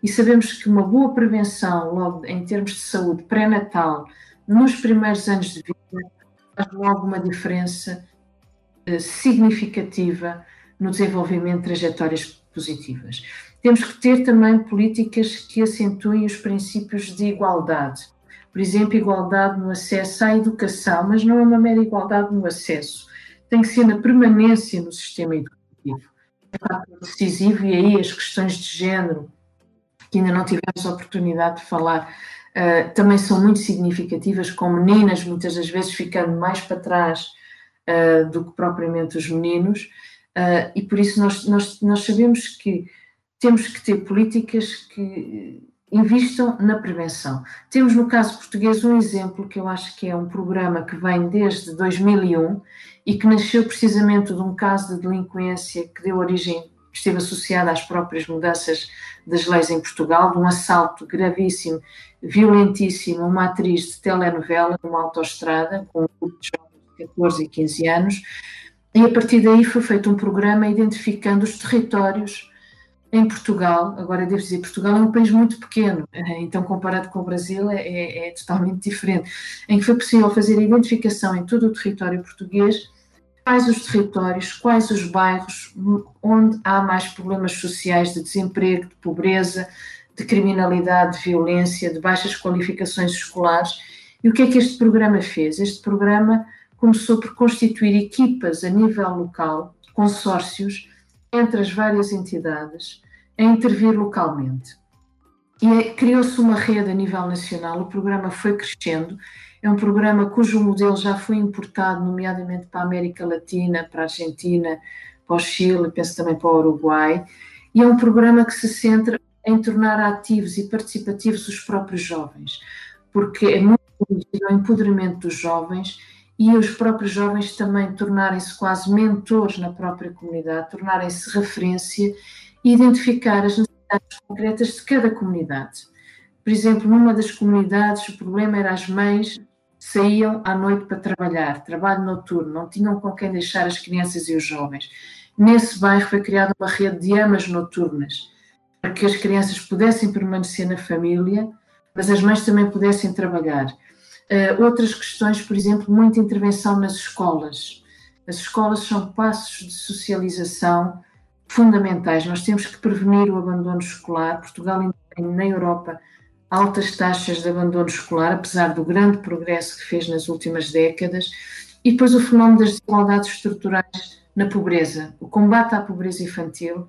E sabemos que uma boa prevenção, logo em termos de saúde pré-natal, nos primeiros anos de vida faz logo uma diferença eh, significativa no desenvolvimento de trajetórias positivas. Temos que ter também políticas que acentuem os princípios de igualdade. Por exemplo, igualdade no acesso à educação, mas não é uma mera igualdade no acesso, tem que ser na permanência no sistema educativo. É decisivo e aí as questões de género, que ainda não tivemos a oportunidade de falar, uh, também são muito significativas, com meninas muitas das vezes ficando mais para trás uh, do que propriamente os meninos, uh, e por isso nós, nós, nós sabemos que temos que ter políticas que invistam na prevenção. Temos no caso português um exemplo que eu acho que é um programa que vem desde 2001 e que nasceu precisamente de um caso de delinquência que deu origem, esteve associada às próprias mudanças das leis em Portugal, de um assalto gravíssimo violentíssima, uma atriz de telenovela numa autoestrada, com um grupo de jovens de 14 e 15 anos, e a partir daí foi feito um programa identificando os territórios em Portugal, agora devo dizer, Portugal é um país muito pequeno, eh, então comparado com o Brasil é, é, é totalmente diferente, em que foi possível fazer a identificação em todo o território português quais os territórios, quais os bairros onde há mais problemas sociais de desemprego, de pobreza, de criminalidade, de violência, de baixas qualificações escolares. E o que é que este programa fez? Este programa começou por constituir equipas a nível local, consórcios, entre as várias entidades, a intervir localmente. E é, criou-se uma rede a nível nacional, o programa foi crescendo é um programa cujo modelo já foi importado, nomeadamente para a América Latina, para a Argentina, para o Chile, penso também para o Uruguai, e é um programa que se centra em tornar ativos e participativos os próprios jovens, porque é muito o empoderamento dos jovens e os próprios jovens também tornarem-se quase mentores na própria comunidade, tornarem-se referência e identificar as necessidades concretas de cada comunidade. Por exemplo, numa das comunidades, o problema era as mães saíam à noite para trabalhar, trabalho noturno, não tinham com quem deixar as crianças e os jovens. Nesse bairro foi criada uma rede de amas noturnas, para que as crianças pudessem permanecer na família, mas as mães também pudessem trabalhar. Uh, outras questões, por exemplo, muita intervenção nas escolas. As escolas são passos de socialização fundamentais. Nós temos que prevenir o abandono escolar. Portugal, na Europa, altas taxas de abandono escolar, apesar do grande progresso que fez nas últimas décadas, e depois o fenómeno das desigualdades estruturais na pobreza, o combate à pobreza infantil,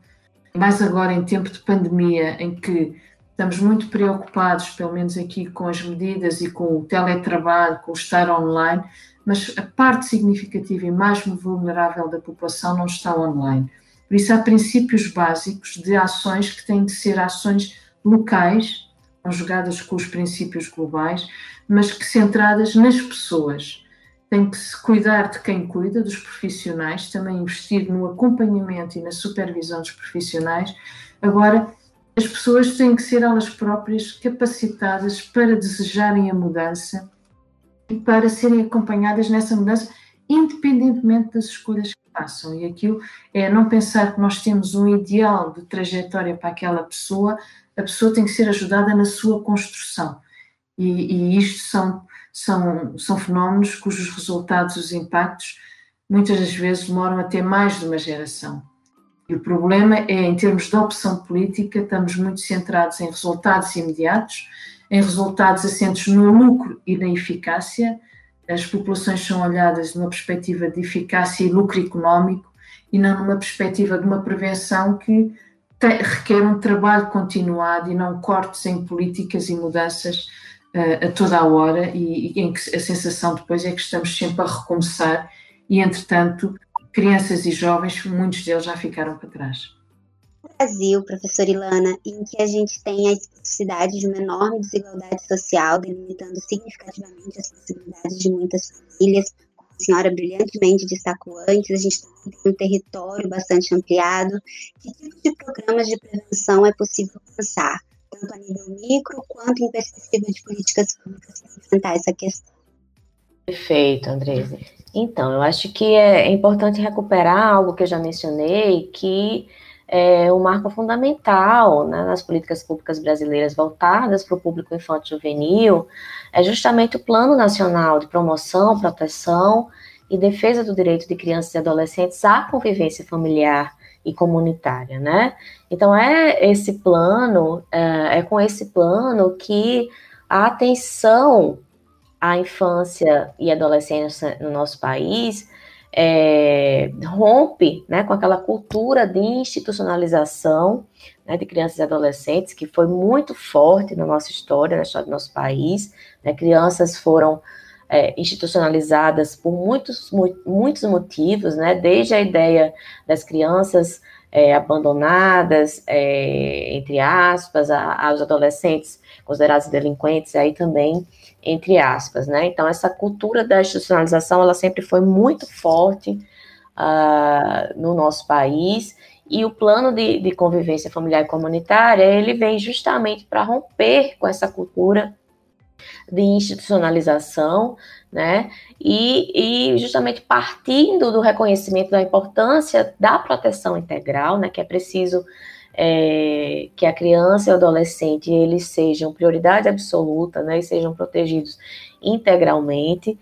mais agora em tempo de pandemia, em que estamos muito preocupados, pelo menos aqui, com as medidas e com o teletrabalho, com o estar online, mas a parte significativa e mais vulnerável da população não está online. Por isso, há princípios básicos de ações que têm de ser ações locais, conjugadas com os princípios globais, mas que centradas nas pessoas. Tem que se cuidar de quem cuida, dos profissionais, também investir no acompanhamento e na supervisão dos profissionais. Agora, as pessoas têm que ser elas próprias capacitadas para desejarem a mudança e para serem acompanhadas nessa mudança, independentemente das escolhas que façam. E aquilo é não pensar que nós temos um ideal de trajetória para aquela pessoa, a pessoa tem que ser ajudada na sua construção. E, e isto são, são, são fenómenos cujos resultados, os impactos, muitas das vezes demoram até mais de uma geração. E o problema é, em termos de opção política, estamos muito centrados em resultados imediatos, em resultados assentes no lucro e na eficácia. As populações são olhadas numa perspectiva de eficácia e lucro económico e não numa perspectiva de uma prevenção que requer um trabalho continuado e não cortes em políticas e mudanças uh, a toda a hora e, e, em que a sensação depois é que estamos sempre a recomeçar e, entretanto, crianças e jovens, muitos deles já ficaram para trás. Brasil, professora Ilana, em que a gente tem a especificidade de uma enorme desigualdade social, delimitando significativamente as possibilidades de muitas famílias, a senhora brilhantemente destacou antes, a gente tem um território bastante ampliado. Que tipo de programas de prevenção é possível pensar, tanto a nível micro quanto em perspectiva de políticas públicas para enfrentar essa questão? Perfeito, Andresa. Então, eu acho que é importante recuperar algo que eu já mencionei, que é um marco fundamental né, nas políticas públicas brasileiras voltadas para o público infantil juvenil, é justamente o Plano Nacional de Promoção, Proteção e defesa do direito de crianças e adolescentes à convivência familiar e comunitária, né? Então é esse plano, é, é com esse plano que a atenção à infância e adolescência no nosso país é, rompe né, com aquela cultura de institucionalização né, de crianças e adolescentes que foi muito forte na nossa história, na história do nosso país. Né, crianças foram é, institucionalizadas por muitos, muitos motivos, né, desde a ideia das crianças é, abandonadas, é, entre aspas, a, aos adolescentes considerados delinquentes, aí também entre aspas, né? Então, essa cultura da institucionalização, ela sempre foi muito forte uh, no nosso país, e o plano de, de convivência familiar e comunitária, ele vem justamente para romper com essa cultura de institucionalização, né? E, e, justamente partindo do reconhecimento da importância da proteção integral, né? Que é preciso é, que a criança e o adolescente eles sejam prioridade absoluta, né, e sejam protegidos integralmente,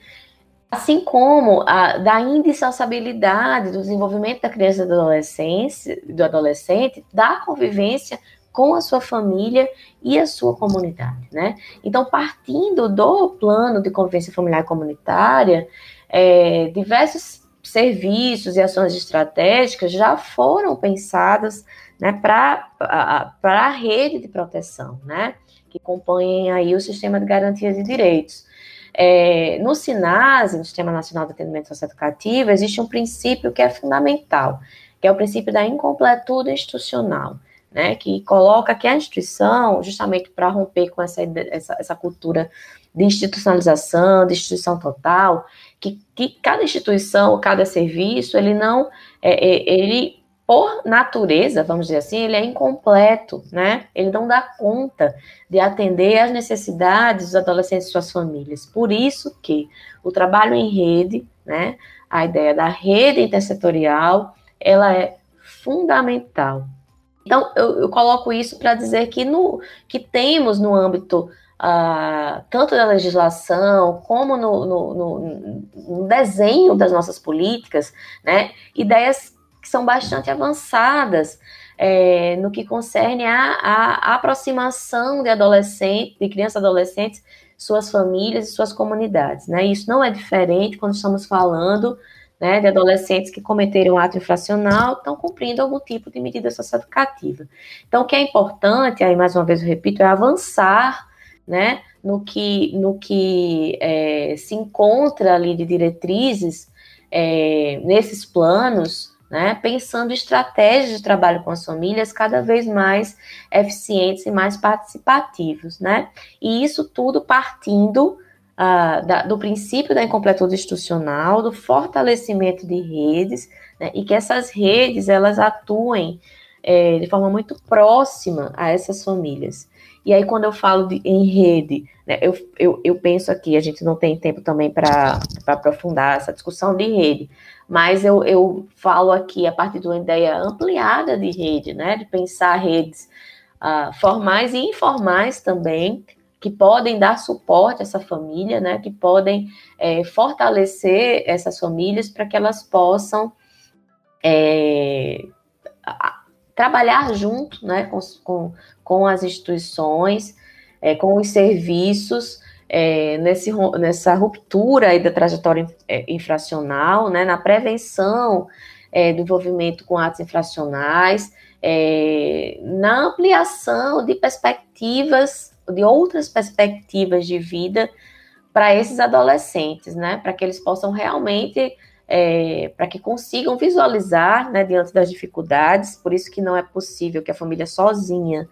assim como a, da indissociabilidade do desenvolvimento da criança e do adolescente, do adolescente, da convivência com a sua família e a sua comunidade, né? Então, partindo do plano de convivência familiar comunitária, é, diversos serviços e ações estratégicas já foram pensadas né, para a rede de proteção, né, que compõem aí o sistema de garantia de direitos. É, no SINAS, no Sistema Nacional de Atendimento Socioeducativo, existe um princípio que é fundamental, que é o princípio da incompletude institucional, né, que coloca que a instituição, justamente para romper com essa, essa, essa cultura de institucionalização, de instituição total, que, que cada instituição, cada serviço, ele não, é, é, ele por natureza, vamos dizer assim, ele é incompleto, né? Ele não dá conta de atender às necessidades dos adolescentes e suas famílias. Por isso que o trabalho em rede, né? A ideia da rede intersetorial, ela é fundamental. Então, eu, eu coloco isso para dizer que, no, que temos no âmbito Uh, tanto da legislação como no, no, no, no, desenho das nossas políticas, né, ideias que são bastante avançadas é, no que concerne a, a, aproximação de adolescentes, de crianças e adolescentes, suas famílias e suas comunidades. Né? Isso não é diferente quando estamos falando né, de adolescentes que cometeram ato infracional, estão cumprindo algum tipo de medida socioeducativa. Então, o que é importante, aí mais uma vez eu repito, é avançar né, no que, no que é, se encontra ali de diretrizes é, nesses planos né, pensando estratégias de trabalho com as famílias cada vez mais eficientes e mais participativos, né? E isso tudo partindo uh, da, do princípio da incompletude institucional, do fortalecimento de redes, né, e que essas redes elas atuem é, de forma muito próxima a essas famílias. E aí, quando eu falo de, em rede, né, eu, eu, eu penso aqui, a gente não tem tempo também para aprofundar essa discussão de rede, mas eu, eu falo aqui a partir de uma ideia ampliada de rede, né, de pensar redes uh, formais e informais também, que podem dar suporte a essa família, né, que podem é, fortalecer essas famílias para que elas possam é, trabalhar junto né, com, com, com as instituições, é, com os serviços, é, nesse, nessa ruptura aí da trajetória é, infracional, né, na prevenção é, do envolvimento com atos infracionais, é, na ampliação de perspectivas, de outras perspectivas de vida para esses adolescentes, né, para que eles possam realmente, é, para que consigam visualizar, né, diante das dificuldades, por isso que não é possível que a família sozinha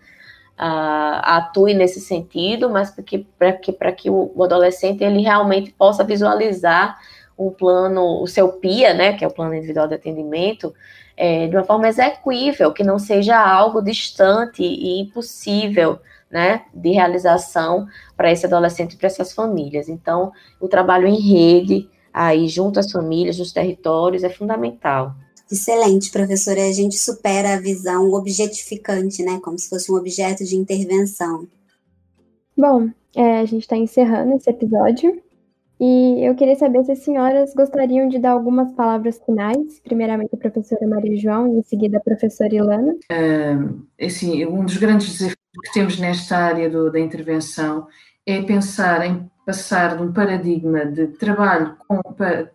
uh, atue nesse sentido, mas para que, que, que o, o adolescente ele realmente possa visualizar um plano, o seu PIA, né, que é o plano individual de atendimento, é, de uma forma execuível, que não seja algo distante e impossível, né, de realização para esse adolescente e para essas famílias. Então, o trabalho em rede, aí junto às famílias, nos territórios, é fundamental. Excelente, professora. A gente supera a visão objetificante, né? Como se fosse um objeto de intervenção. Bom, é, a gente está encerrando esse episódio. E eu queria saber se as senhoras gostariam de dar algumas palavras finais, primeiramente a professora Maria João e em seguida a professora Ilana. É, assim, um dos grandes desafios que temos nesta área do, da intervenção é pensar em passar de um paradigma de trabalho com,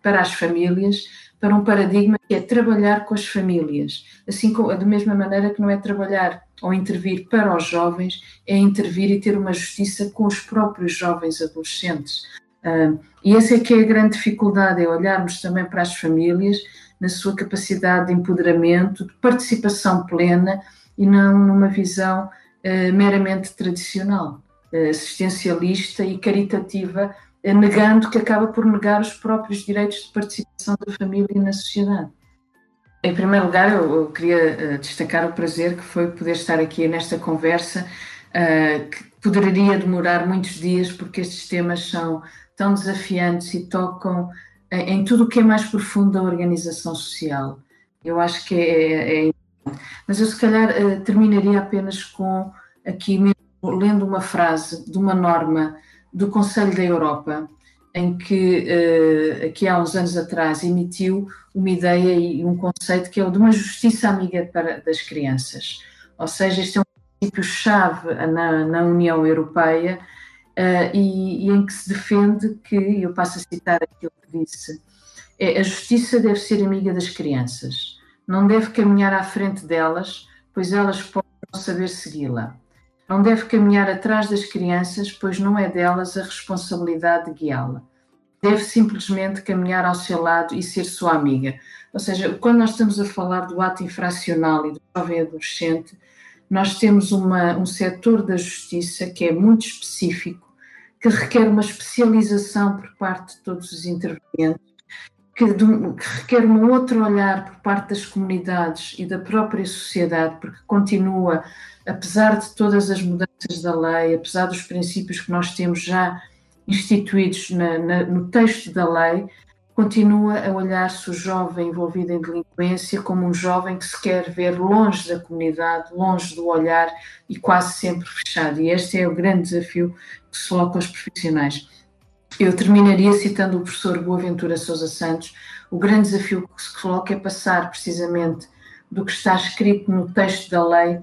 para, as famílias para um paradigma que é trabalhar com as famílias, assim como da mesma maneira que não é trabalhar ou intervir para os jovens, é intervir e ter uma justiça com os próprios jovens adolescentes. Uh, e essa é que é a grande dificuldade, é olharmos também para as famílias na sua capacidade de empoderamento, de participação plena e não numa visão uh, meramente tradicional, assistencialista e caritativa eh, negando que acaba por negar os próprios direitos de participação da família na sociedade. Em primeiro lugar, eu, queria eh, destacar o prazer que foi poder estar aqui nesta conversa, eh, que poderia demorar muitos dias, porque estes temas são tão desafiantes e tocam em tudo o que é mais profundo da organização social. Eu acho que é, é Mas eu, se calhar, terminaria apenas com aqui mesmo, lendo uma frase de uma norma do Conselho da Europa, em que, aqui há uns anos atrás, emitiu uma ideia e um conceito que é o de uma justiça amiga para, das crianças. Ou seja, este é um princípio-chave na, na, União Europeia uh, e, e, em que se defende que, eu passo a citar aquilo que disse, é, a justiça deve ser amiga das crianças, não deve caminhar à frente delas, pois elas podem saber segui-la. Não deve caminhar atrás das crianças, pois não é delas a responsabilidade de guiá-la. Deve simplesmente caminhar ao seu lado e ser sua amiga. Ou seja, quando nós estamos a falar do ato infracional e do jovem adolescente, nós temos uma, um setor da justiça que é muito específico, que requer uma especialização por parte de todos os intervenientes, que, que requer um outro olhar por parte das comunidades e da própria sociedade, porque continua apesar de todas as mudanças da lei, apesar dos princípios que nós temos já instituídos na, na, no texto da lei, continua a olhar-se o jovem envolvido em delinquência como um jovem que se quer ver longe da comunidade, longe do olhar e quase sempre fechado. E este é o grande desafio que se coloca aos profissionais. Eu terminaria citando o professor Boaventura Sousa Santos. O grande desafio que se coloca é passar precisamente do que está escrito no texto da lei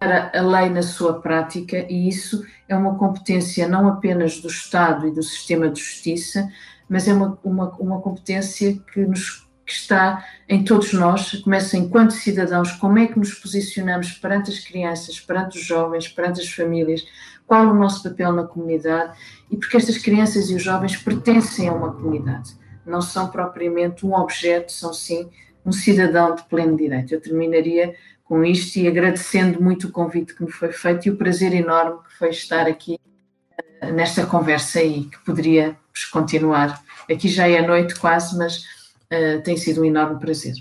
para a lei na sua prática, e isso é uma competência não apenas do Estado e do sistema de justiça, mas é uma, uma, uma competência que, nos, que está em todos nós, começa enquanto cidadãos, como é que nos posicionamos perante as crianças, perante os jovens, perante as famílias, qual o nosso papel na comunidade, e porque estas crianças e os jovens pertencem a uma comunidade, não são propriamente um objeto, são sim um cidadão de pleno direito. Eu terminaria com isto e agradecendo muito o convite que me foi feito e o prazer enorme que foi estar aqui uh, nesta conversa e que poderíamos continuar. Aqui já é noite quase, mas uh, tem sido um enorme prazer.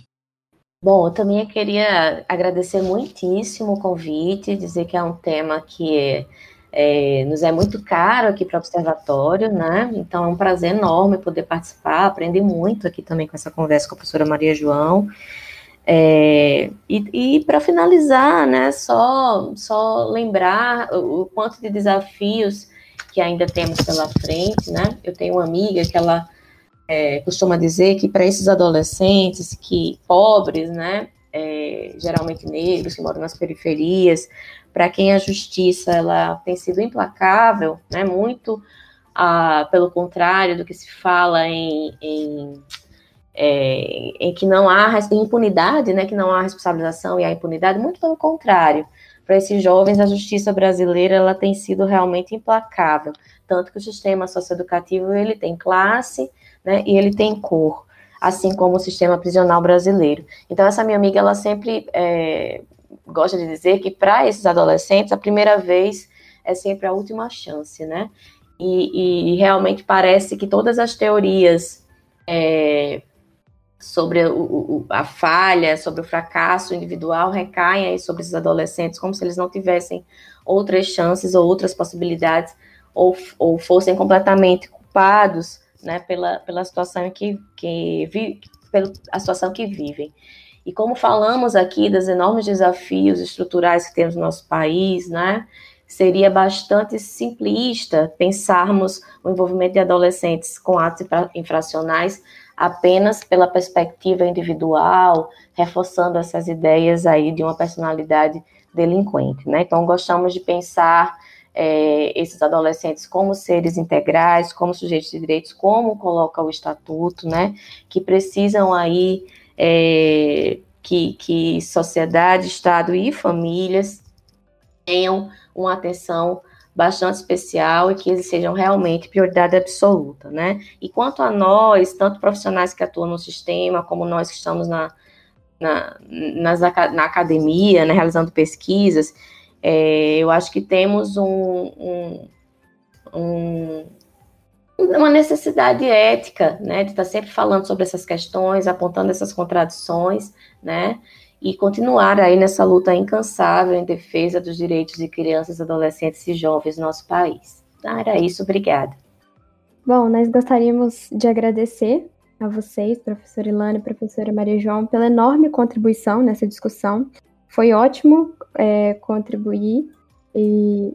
Bom, eu também queria agradecer muitíssimo o convite, dizer que é um tema que é, nos é muito caro aqui para o Observatório, né? Então é um prazer enorme poder participar, aprender muito aqui também com essa conversa com a professora Maria João. É, e, e para finalizar, né, só, só lembrar o, o, quanto de desafios que ainda temos pela frente, né? Eu tenho uma amiga que ela é, costuma dizer que para esses adolescentes que pobres, né, é, geralmente negros que moram nas periferias, para quem a justiça ela tem sido implacável, né, muito ah, pelo contrário do que se fala em, em é, em que não há impunidade, né, que não há responsabilização e há impunidade, muito pelo contrário. Para esses jovens, a justiça brasileira ela tem sido realmente implacável, tanto que o sistema socioeducativo ele tem classe, né, e ele tem cor, assim como o sistema prisional brasileiro. Então essa minha amiga ela sempre é, gosta de dizer que para esses adolescentes a primeira vez é sempre a última chance, né? E, e realmente parece que todas as teorias é, sobre o, o, a falha, sobre o fracasso individual, recaem aí sobre esses adolescentes, como se eles não tivessem outras chances ou outras possibilidades, ou, ou fossem completamente culpados né, pela, pela situação que, que vi, pela situação que vivem. E como falamos aqui dos enormes desafios estruturais que temos no nosso país, né, seria bastante simplista pensarmos o envolvimento de adolescentes com atos infracionais apenas pela perspectiva individual, reforçando essas ideias aí de uma personalidade delinquente, né? Então, gostamos de pensar é, esses adolescentes como seres integrais, como sujeitos de direitos, como coloca o estatuto, né? Que precisam aí é, que, que sociedade, Estado e famílias tenham uma atenção bastante especial e que eles sejam realmente prioridade absoluta, né? E quanto a nós, tanto profissionais que atuam no sistema, como nós que estamos na, na, nas, na academia, né, realizando pesquisas, é, eu acho que temos um, um, um, uma necessidade ética, né, de estar sempre falando sobre essas questões, apontando essas contradições, né, e continuar aí nessa luta incansável em defesa dos direitos de crianças, adolescentes e jovens no nosso país. Ah, era isso, obrigada. Bom, nós gostaríamos de agradecer a vocês, professora Ilana e professora Maria João, pela enorme contribuição nessa discussão. Foi ótimo é, contribuir e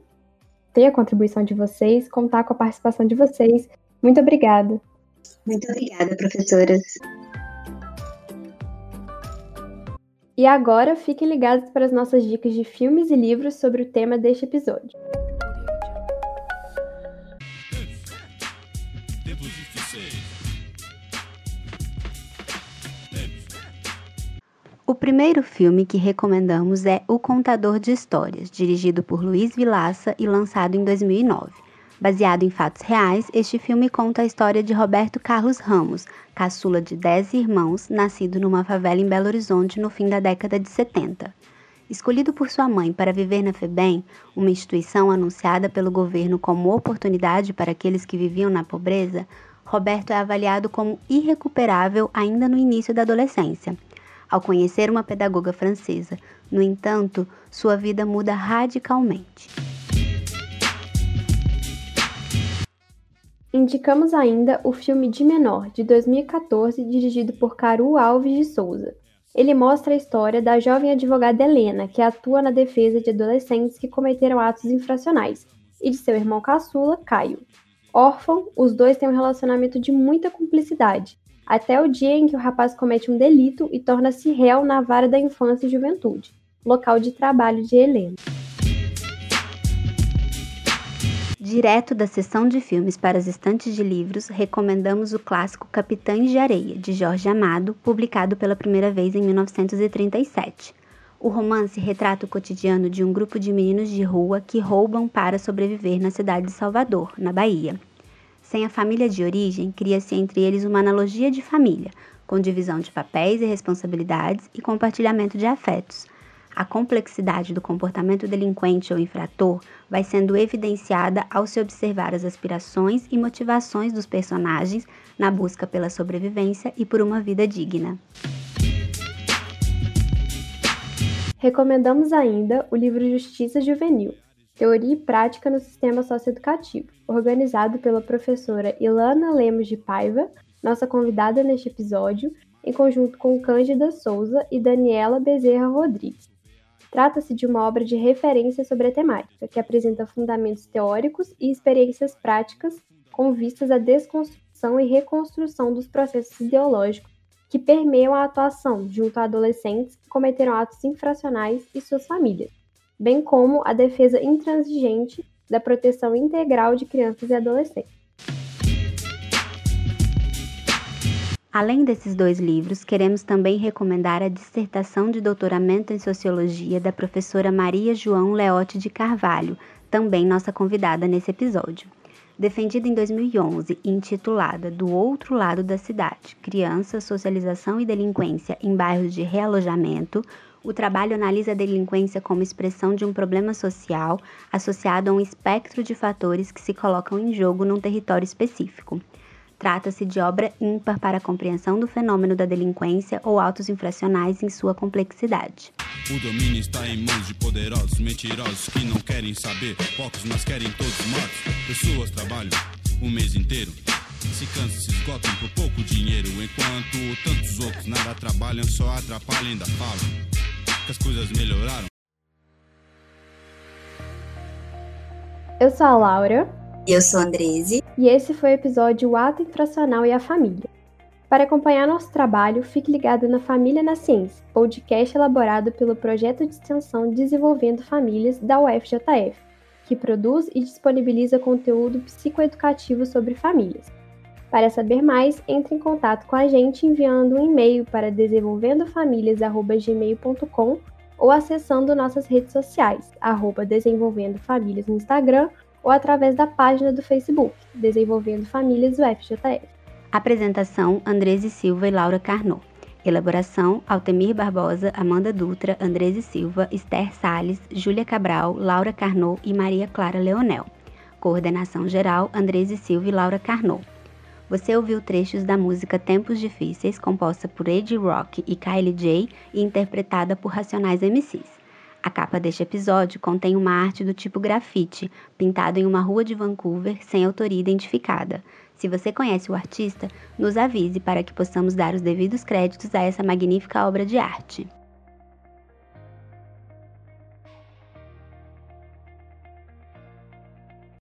ter a contribuição de vocês, contar com a participação de vocês. Muito obrigada. Muito obrigada, professoras. E agora fiquem ligados para as nossas dicas de filmes e livros sobre o tema deste episódio. O primeiro filme que recomendamos é O Contador de Histórias, dirigido por Luiz Vilaça e lançado em 2009. Baseado em fatos reais, este filme conta a história de Roberto Carlos Ramos, caçula de 10 irmãos, nascido numa favela em Belo Horizonte no fim da década de 70. Escolhido por sua mãe para viver na FEBEM, uma instituição anunciada pelo governo como oportunidade para aqueles que viviam na pobreza, Roberto é avaliado como irrecuperável ainda no início da adolescência ao conhecer uma pedagoga francesa. No entanto, sua vida muda radicalmente. Indicamos ainda o filme De Menor, de 2014, dirigido por Caru Alves de Souza. Ele mostra a história da jovem advogada Helena, que atua na defesa de adolescentes que cometeram atos infracionais, e de seu irmão caçula, Caio. Órfão, os dois têm um relacionamento de muita cumplicidade, até o dia em que o rapaz comete um delito e torna-se réu na vara da infância e juventude, local de trabalho de Helena. Direto da seção de filmes para as estantes de livros, recomendamos o clássico Capitães de Areia, de Jorge Amado, publicado pela primeira vez em 1937. O romance retrata o cotidiano de um grupo de meninos de rua que roubam para sobreviver na cidade de Salvador, na Bahia. Sem a família de origem, cria-se entre eles uma analogia de família, com divisão de papéis e responsabilidades e compartilhamento de afetos. A complexidade do comportamento delinquente ou infrator vai sendo evidenciada ao se observar as aspirações e motivações dos personagens na busca pela sobrevivência e por uma vida digna. Recomendamos ainda o livro Justiça Juvenil, Teoria e Prática no Sistema Socioeducativo, organizado pela professora Ilana Lemos de Paiva, nossa convidada neste episódio, em conjunto com Cândida Souza e Daniela Bezerra Rodrigues. Trata-se de uma obra de referência sobre a temática, que apresenta fundamentos teóricos e experiências práticas com vistas à desconstrução e reconstrução dos processos ideológicos que permeiam a atuação junto a adolescentes que cometeram atos infracionais e suas famílias bem como a defesa intransigente da proteção integral de crianças e adolescentes. Além desses dois livros, queremos também recomendar a dissertação de doutoramento em Sociologia da professora Maria João Leote de Carvalho, também nossa convidada nesse episódio. Defendida em 2011 e intitulada Do Outro Lado da Cidade: Criança, Socialização e Delinquência em Bairros de Realojamento, o trabalho analisa a delinquência como expressão de um problema social associado a um espectro de fatores que se colocam em jogo num território específico. Trata-se de obra ímpar para a compreensão do fenômeno da delinquência ou autos infracionais em sua complexidade. O domínio está em mãos de poderosos, mentirosos que não querem saber. Poucos, mas querem todos mortos. Pessoas trabalham o mês inteiro. Se cansam, se esgotam por pouco dinheiro. Enquanto tantos outros nada trabalham, só atrapalham e ainda falam que as coisas melhoraram? Eu sou a Laura. Eu sou Andrese. E esse foi o episódio O Ato Infracional e a Família. Para acompanhar nosso trabalho, fique ligado na Família na Ciência, podcast elaborado pelo projeto de extensão Desenvolvendo Famílias da UFJF, que produz e disponibiliza conteúdo psicoeducativo sobre famílias. Para saber mais, entre em contato com a gente enviando um e-mail para desenvolvendofamilias.gmail.com ou acessando nossas redes sociais, arroba Desenvolvendo Famílias no Instagram ou através da página do Facebook, Desenvolvendo Famílias UFJF. Apresentação: Andrese Silva e Laura Carnot. Elaboração: Altemir Barbosa, Amanda Dutra, Andrese Silva, Esther Sales, Júlia Cabral, Laura Carnot e Maria Clara Leonel. Coordenação geral: Andrese Silva e Laura Carnot. Você ouviu trechos da música Tempos Difíceis, composta por Ed Rock e Kylie J e interpretada por Racionais MCs. A capa deste episódio contém uma arte do tipo grafite, pintado em uma rua de Vancouver sem autoria identificada. Se você conhece o artista, nos avise para que possamos dar os devidos créditos a essa magnífica obra de arte.